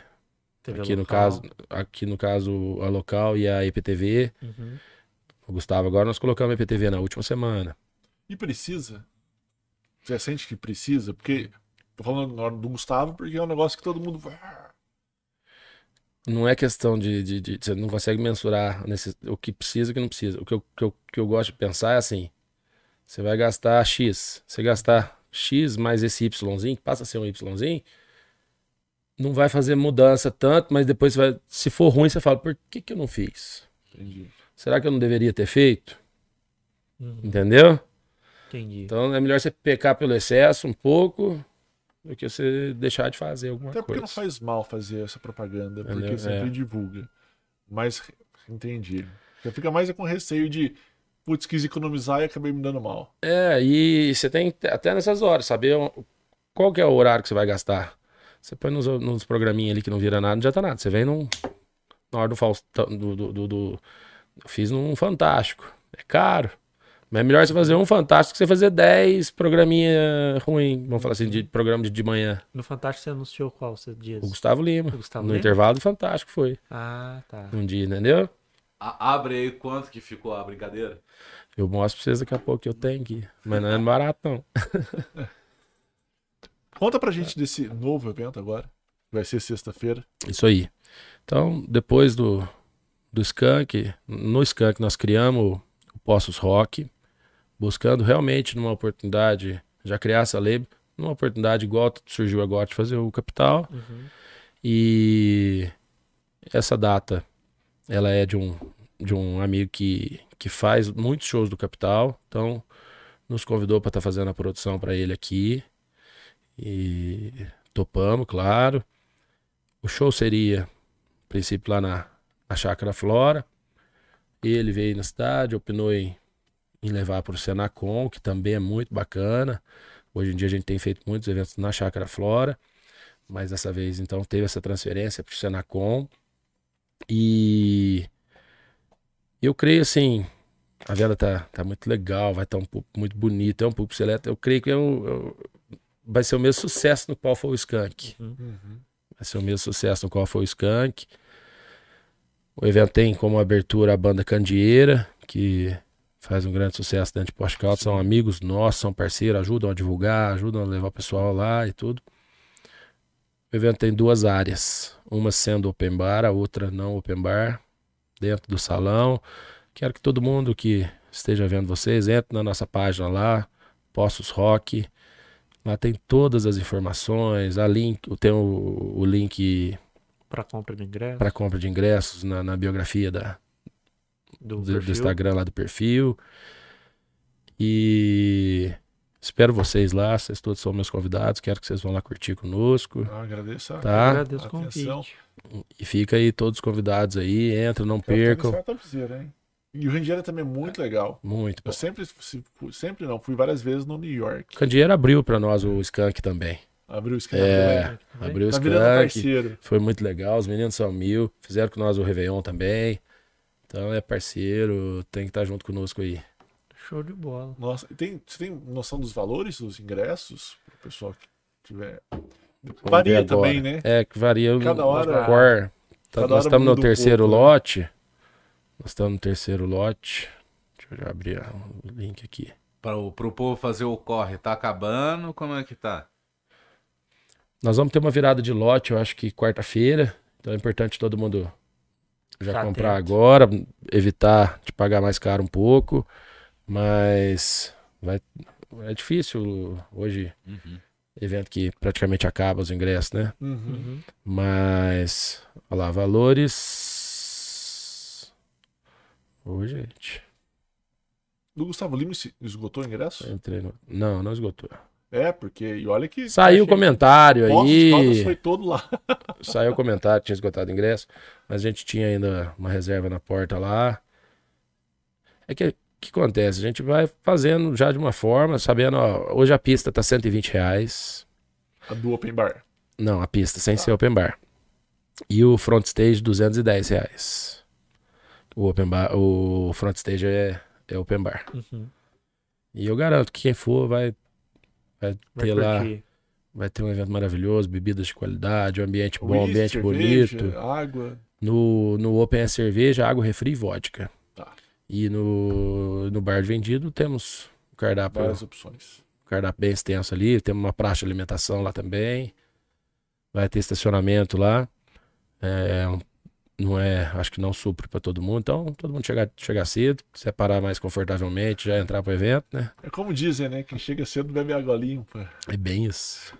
TV aqui no caso, aqui no caso a local e a IPTV. Uhum. O Gustavo, agora nós colocamos a IPTV na última semana. E precisa? Você sente que precisa? Porque. Tô falando na hora do Gustavo porque é um negócio que todo mundo. vai- não é questão de, de, de- Você não consegue mensurar nesse- o que precisa e o que não precisa. O que eu, que, eu, que eu gosto de pensar é assim: você vai gastar X. Você gastar X mais esse Yzinho, que passa a ser um Yzinho, não vai fazer mudança tanto, mas depois você vai. Se for ruim, você fala: por que, que eu não fiz? Entendi. Será que eu não deveria ter feito? Uhum, Entendeu? entendi. Então é melhor você pecar pelo excesso um pouco do que você deixar de fazer alguma Até porque coisa. não faz mal fazer essa propaganda, porque Entendeu? sempre É. divulga. Mas, entendi. Você fica mais com receio de, putz, quis economizar e acabei me dando mal. É, e você tem que- até nessas horas, saber qual que é o horário que você vai gastar. Você põe nos, nos programinhos ali que não vira nada, não adianta nada. Você vem num, na hora do Faustão, do, do, do- do- eu fiz num Fantástico. É caro. Mas é melhor você fazer um Fantástico que você fazer 10 programinha ruim. Vamos falar assim, de programa de, de manhã. No Fantástico você anunciou qual você dias? O Gustavo Lima. O Gustavo no Lima? intervalo do Fantástico foi. Ah, tá. Um dia, entendeu? A- abre aí quanto que ficou a brincadeira. Eu mostro pra vocês daqui a pouco que eu tenho aqui. Mas não é barato, não. Conta pra gente desse novo evento agora. que Vai ser sexta-feira. Isso aí. Então, depois do, do Skank, no Skank nós criamos o Poços Rock, buscando realmente numa oportunidade, já criar essa lei, numa oportunidade igual surgiu agora de fazer o Capital. Uhum. E essa data, ela é de um, de um amigo que, que faz muitos shows do Capital, então nos convidou para estar fazendo a produção para ele aqui. E topamos, claro. O show seria, a princípio, lá na, na Chácara Flora. Ele veio na cidade, opinou em, em levar para o Senacom, que também é muito bacana. Hoje em dia a gente tem feito muitos eventos na Chácara Flora, mas dessa vez então teve essa transferência para o Senacom. E eu creio assim, a vela tá, tá muito legal, vai estar um público muito bonito, é um público seleto. Eu creio que é um- é um- vai ser o mesmo sucesso no qual foi o Skank. Vai ser o mesmo sucesso no qual foi o Skank. O evento tem como abertura a banda Candieira, que faz um grande sucesso dentro de Caldas. São amigos nossos, são parceiros, ajudam a divulgar, ajudam a levar o pessoal lá e tudo. O evento tem duas áreas, uma sendo open bar, a outra não open bar, dentro do salão. Quero que todo mundo que esteja vendo vocês entre na nossa página lá, Poços Rock. Lá tem todas as informações, a link, tem o, o link Pra compra de ingresso para compra de ingressos na, na biografia da, do, do, do. Instagram lá do perfil. E espero vocês lá, vocês todos são meus convidados, quero que vocês vão lá curtir conosco. Eu agradeço a Tá. Agradeço o Atenção. convite. E fica aí todos convidados aí, entra, não percam. hein? E o Randiera também é muito legal. Muito bom. Eu sempre, sempre não, fui várias vezes no New York. Candeeiro abriu para nós o Skank também. Abriu o esquema É, também. abriu o Tá Skank. parceiro. Foi muito legal, os meninos são mil, fizeram com nós o Réveillon também. Então é parceiro, tem que estar junto conosco aí. Show de bola. Nossa, tem, você tem noção dos valores dos ingressos? Pro pessoal que tiver. Varia também, né? É, que varia. Cada o- hora- Core. Tá- cada nós hora estamos no terceiro pouco, né? Nós estamos no terceiro lote. Deixa eu já abrir o link aqui. Para o povo fazer o corre, tá acabando? Como é que tá? Nós vamos ter uma virada de lote, eu acho que quarta-feira. Então é importante todo mundo já Ficar comprar atento. agora, evitar de pagar mais caro um pouco. Mas vai, é difícil hoje, Uhum. evento que praticamente acaba os ingressos, né? Uhum. Mas, olha lá, valores. Ô, gente. Do Gustavo Lima se esgotou o ingresso? Entrei. Não, não esgotou. É, porque. E olha que. Saiu o comentário aí. foi todo lá. Saiu o comentário tinha esgotado o ingresso. Mas a gente tinha ainda uma reserva na porta lá. É que o que acontece? A gente vai fazendo já de uma forma, sabendo, ó, hoje a pista tá 120 reais. A do Open Bar. Não, a pista sem ser open bar. E o front stage 210 reais. O open bar, o front stage é, é open bar. Uhum. E eu garanto que quem for vai, vai Vai ter lá, curtir. vai ter um evento maravilhoso, bebidas de qualidade, um ambiente bom, Whisky, ambiente cerveja, bonito. Água. No, no Open é cerveja, água, refri e vodka. Tá. E no, no bar de vendido temos um cardápio, Várias opções. cardápio bem extenso ali. Temos uma praça de alimentação lá também. Vai ter estacionamento lá. É um não é, acho que não supre para todo mundo. Então, todo mundo chegar, chegar cedo, separar mais confortavelmente, já entrar pro evento, né? É como dizem, né? Quem chega cedo bebe água limpa. É bem isso.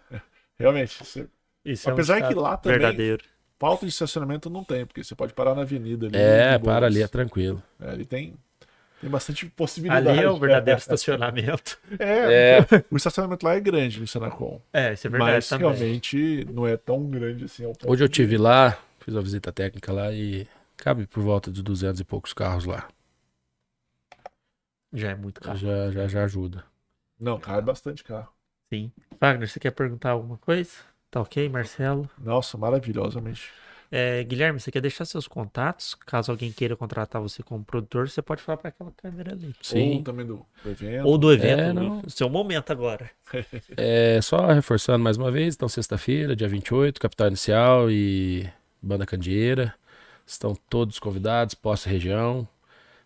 Realmente. você- Isso é um Apesar que lá também- Verdadeiro. Falta de estacionamento não tem, porque você pode parar na avenida ali. É, para ali, é tranquilo. É, ali tem, tem bastante possibilidade. Ali é o verdadeiro estacionamento. É, o estacionamento lá é grande no Senacom. É, isso é verdade mas também. realmente não é tão grande assim. ao ponto Hoje eu tive lá, fiz uma visita técnica lá e cabe por volta de 200 e poucos carros lá. Já é muito caro. Já, já, já ajuda. Não, cabe bastante carro. Sim. Wagner, você quer perguntar alguma coisa? Tá ok, Marcelo? Nossa, maravilhosamente. É, Guilherme, você quer deixar seus contatos? Caso alguém queira contratar você como produtor, você pode falar para aquela câmera ali. Sim. Ou também do, evento. Ou do evento, É, no não. seu momento agora. É, só reforçando mais uma vez, então sexta-feira, dia 28, Capital Inicial e Banda Candeeira. Estão todos convidados, posse região.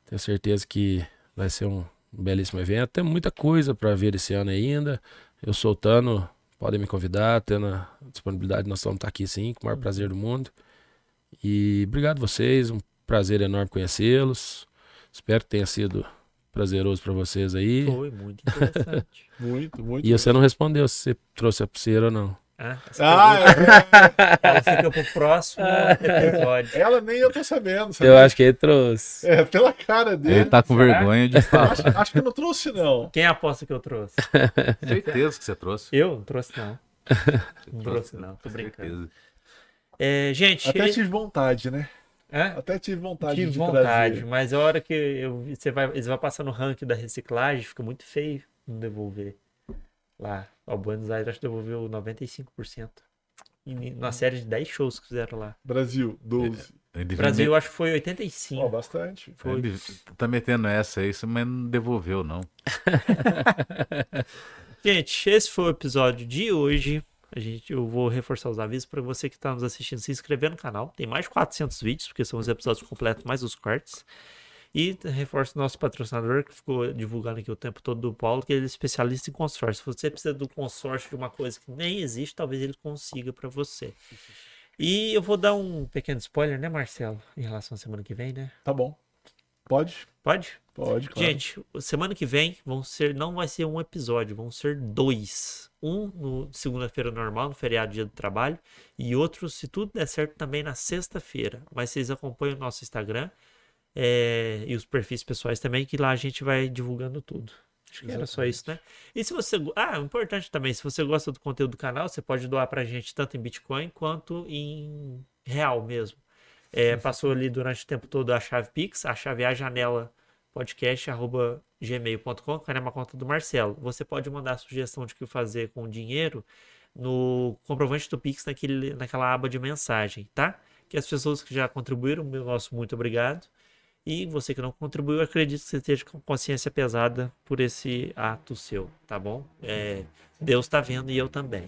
Tenho certeza que vai ser um belíssimo evento. Tem muita coisa para ver esse ano ainda. Eu soltando, podem me convidar, tendo a disponibilidade, nós vamos estar aqui sim, com o maior prazer do mundo. E obrigado vocês, um prazer enorme conhecê-los. Espero que tenha sido prazeroso para vocês aí. Foi muito interessante. Muito, muito. E você não respondeu se você trouxe a pulseira ou não. Ah, Ah, é, ela fica pro próximo episódio. ela nem eu tô sabendo. sabe? Eu acho que ele trouxe. É, pela cara Ele dele. tá com Será? vergonha de falar. Acho, acho que eu não trouxe, não. Quem aposta que eu trouxe? Certeza que você trouxe. Eu? Não trouxe não. Não trouxe não, tô brincando. Certeza. É, gente, Até tive vontade, né? Hã? Até tive vontade tive de vontade, trazer. mas a hora que eu, você vai, eles vão passar no ranking da reciclagem, fica muito feio não devolver. Lá, o Buenos Aires acho que devolveu 95%. E na série de 10 shows que fizeram lá. Brasil, 12. Ele devia Brasil, met- acho que foi 85. Ó, bastante. Foi. ele tá metendo essa aí, mas não devolveu, não. Gente, esse foi o episódio de hoje. A gente, eu vou reforçar os avisos para você que está nos assistindo se inscrever no canal. Tem mais de 400 vídeos, porque são os episódios completos mais os cortes. E reforço o nosso patrocinador, que ficou divulgando aqui o tempo todo do Paulo, que ele é especialista em consórcio. Se você precisa do consórcio de uma coisa que nem existe, talvez ele consiga para você. E eu vou dar um pequeno spoiler, né, Marcelo? Em relação à semana que vem, né? Tá bom. Pode? Pode? Pode, claro. Gente, semana que vem vão ser, não vai ser um episódio, vão ser dois. Um no segunda-feira normal, no feriado dia do trabalho, e outro, se tudo der certo, também na sexta-feira. Mas vocês acompanham o nosso Instagram é, e os perfis pessoais também, que lá a gente vai divulgando tudo. Acho que era só isso, né? E se você. Ah, importante também, se você gosta do conteúdo do canal, você pode doar pra gente tanto em Bitcoin quanto em real mesmo. É, passou ali durante o tempo todo a chave Pix, a chave é a janela podcast.gmail.com, que é uma conta do Marcelo. Você pode mandar sugestão de o que fazer com o dinheiro no comprovante do Pix naquele, naquela aba de mensagem, tá? Que as pessoas que já contribuíram, meu nosso muito obrigado. E você que não contribuiu, acredito que você esteja com consciência pesada por esse ato seu, tá bom? É, Deus está vendo e eu também.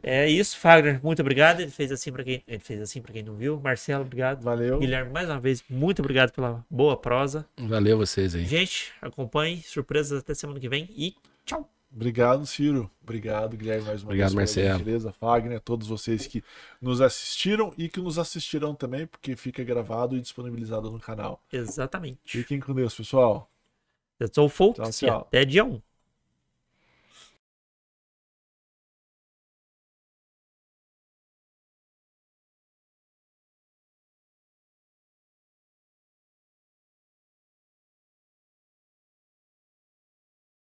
É isso, Fagner, muito obrigado. Ele fez assim para quem, ele fez assim para quem não viu. Marcelo, obrigado. Valeu. Guilherme, mais uma vez, muito obrigado pela boa prosa. Valeu vocês aí. Gente, acompanhe. Surpresas até semana que vem e tchau. Obrigado, Ciro. Obrigado, Guilherme, mais uma Obrigado, vez. pela Marcelo. gentileza. Fagner, todos vocês que nos assistiram e que nos assistirão também, porque fica gravado e disponibilizado no canal. Exatamente. Fiquem com Deus, pessoal. That's all, folks. Tchau, E tchau. até dia 1.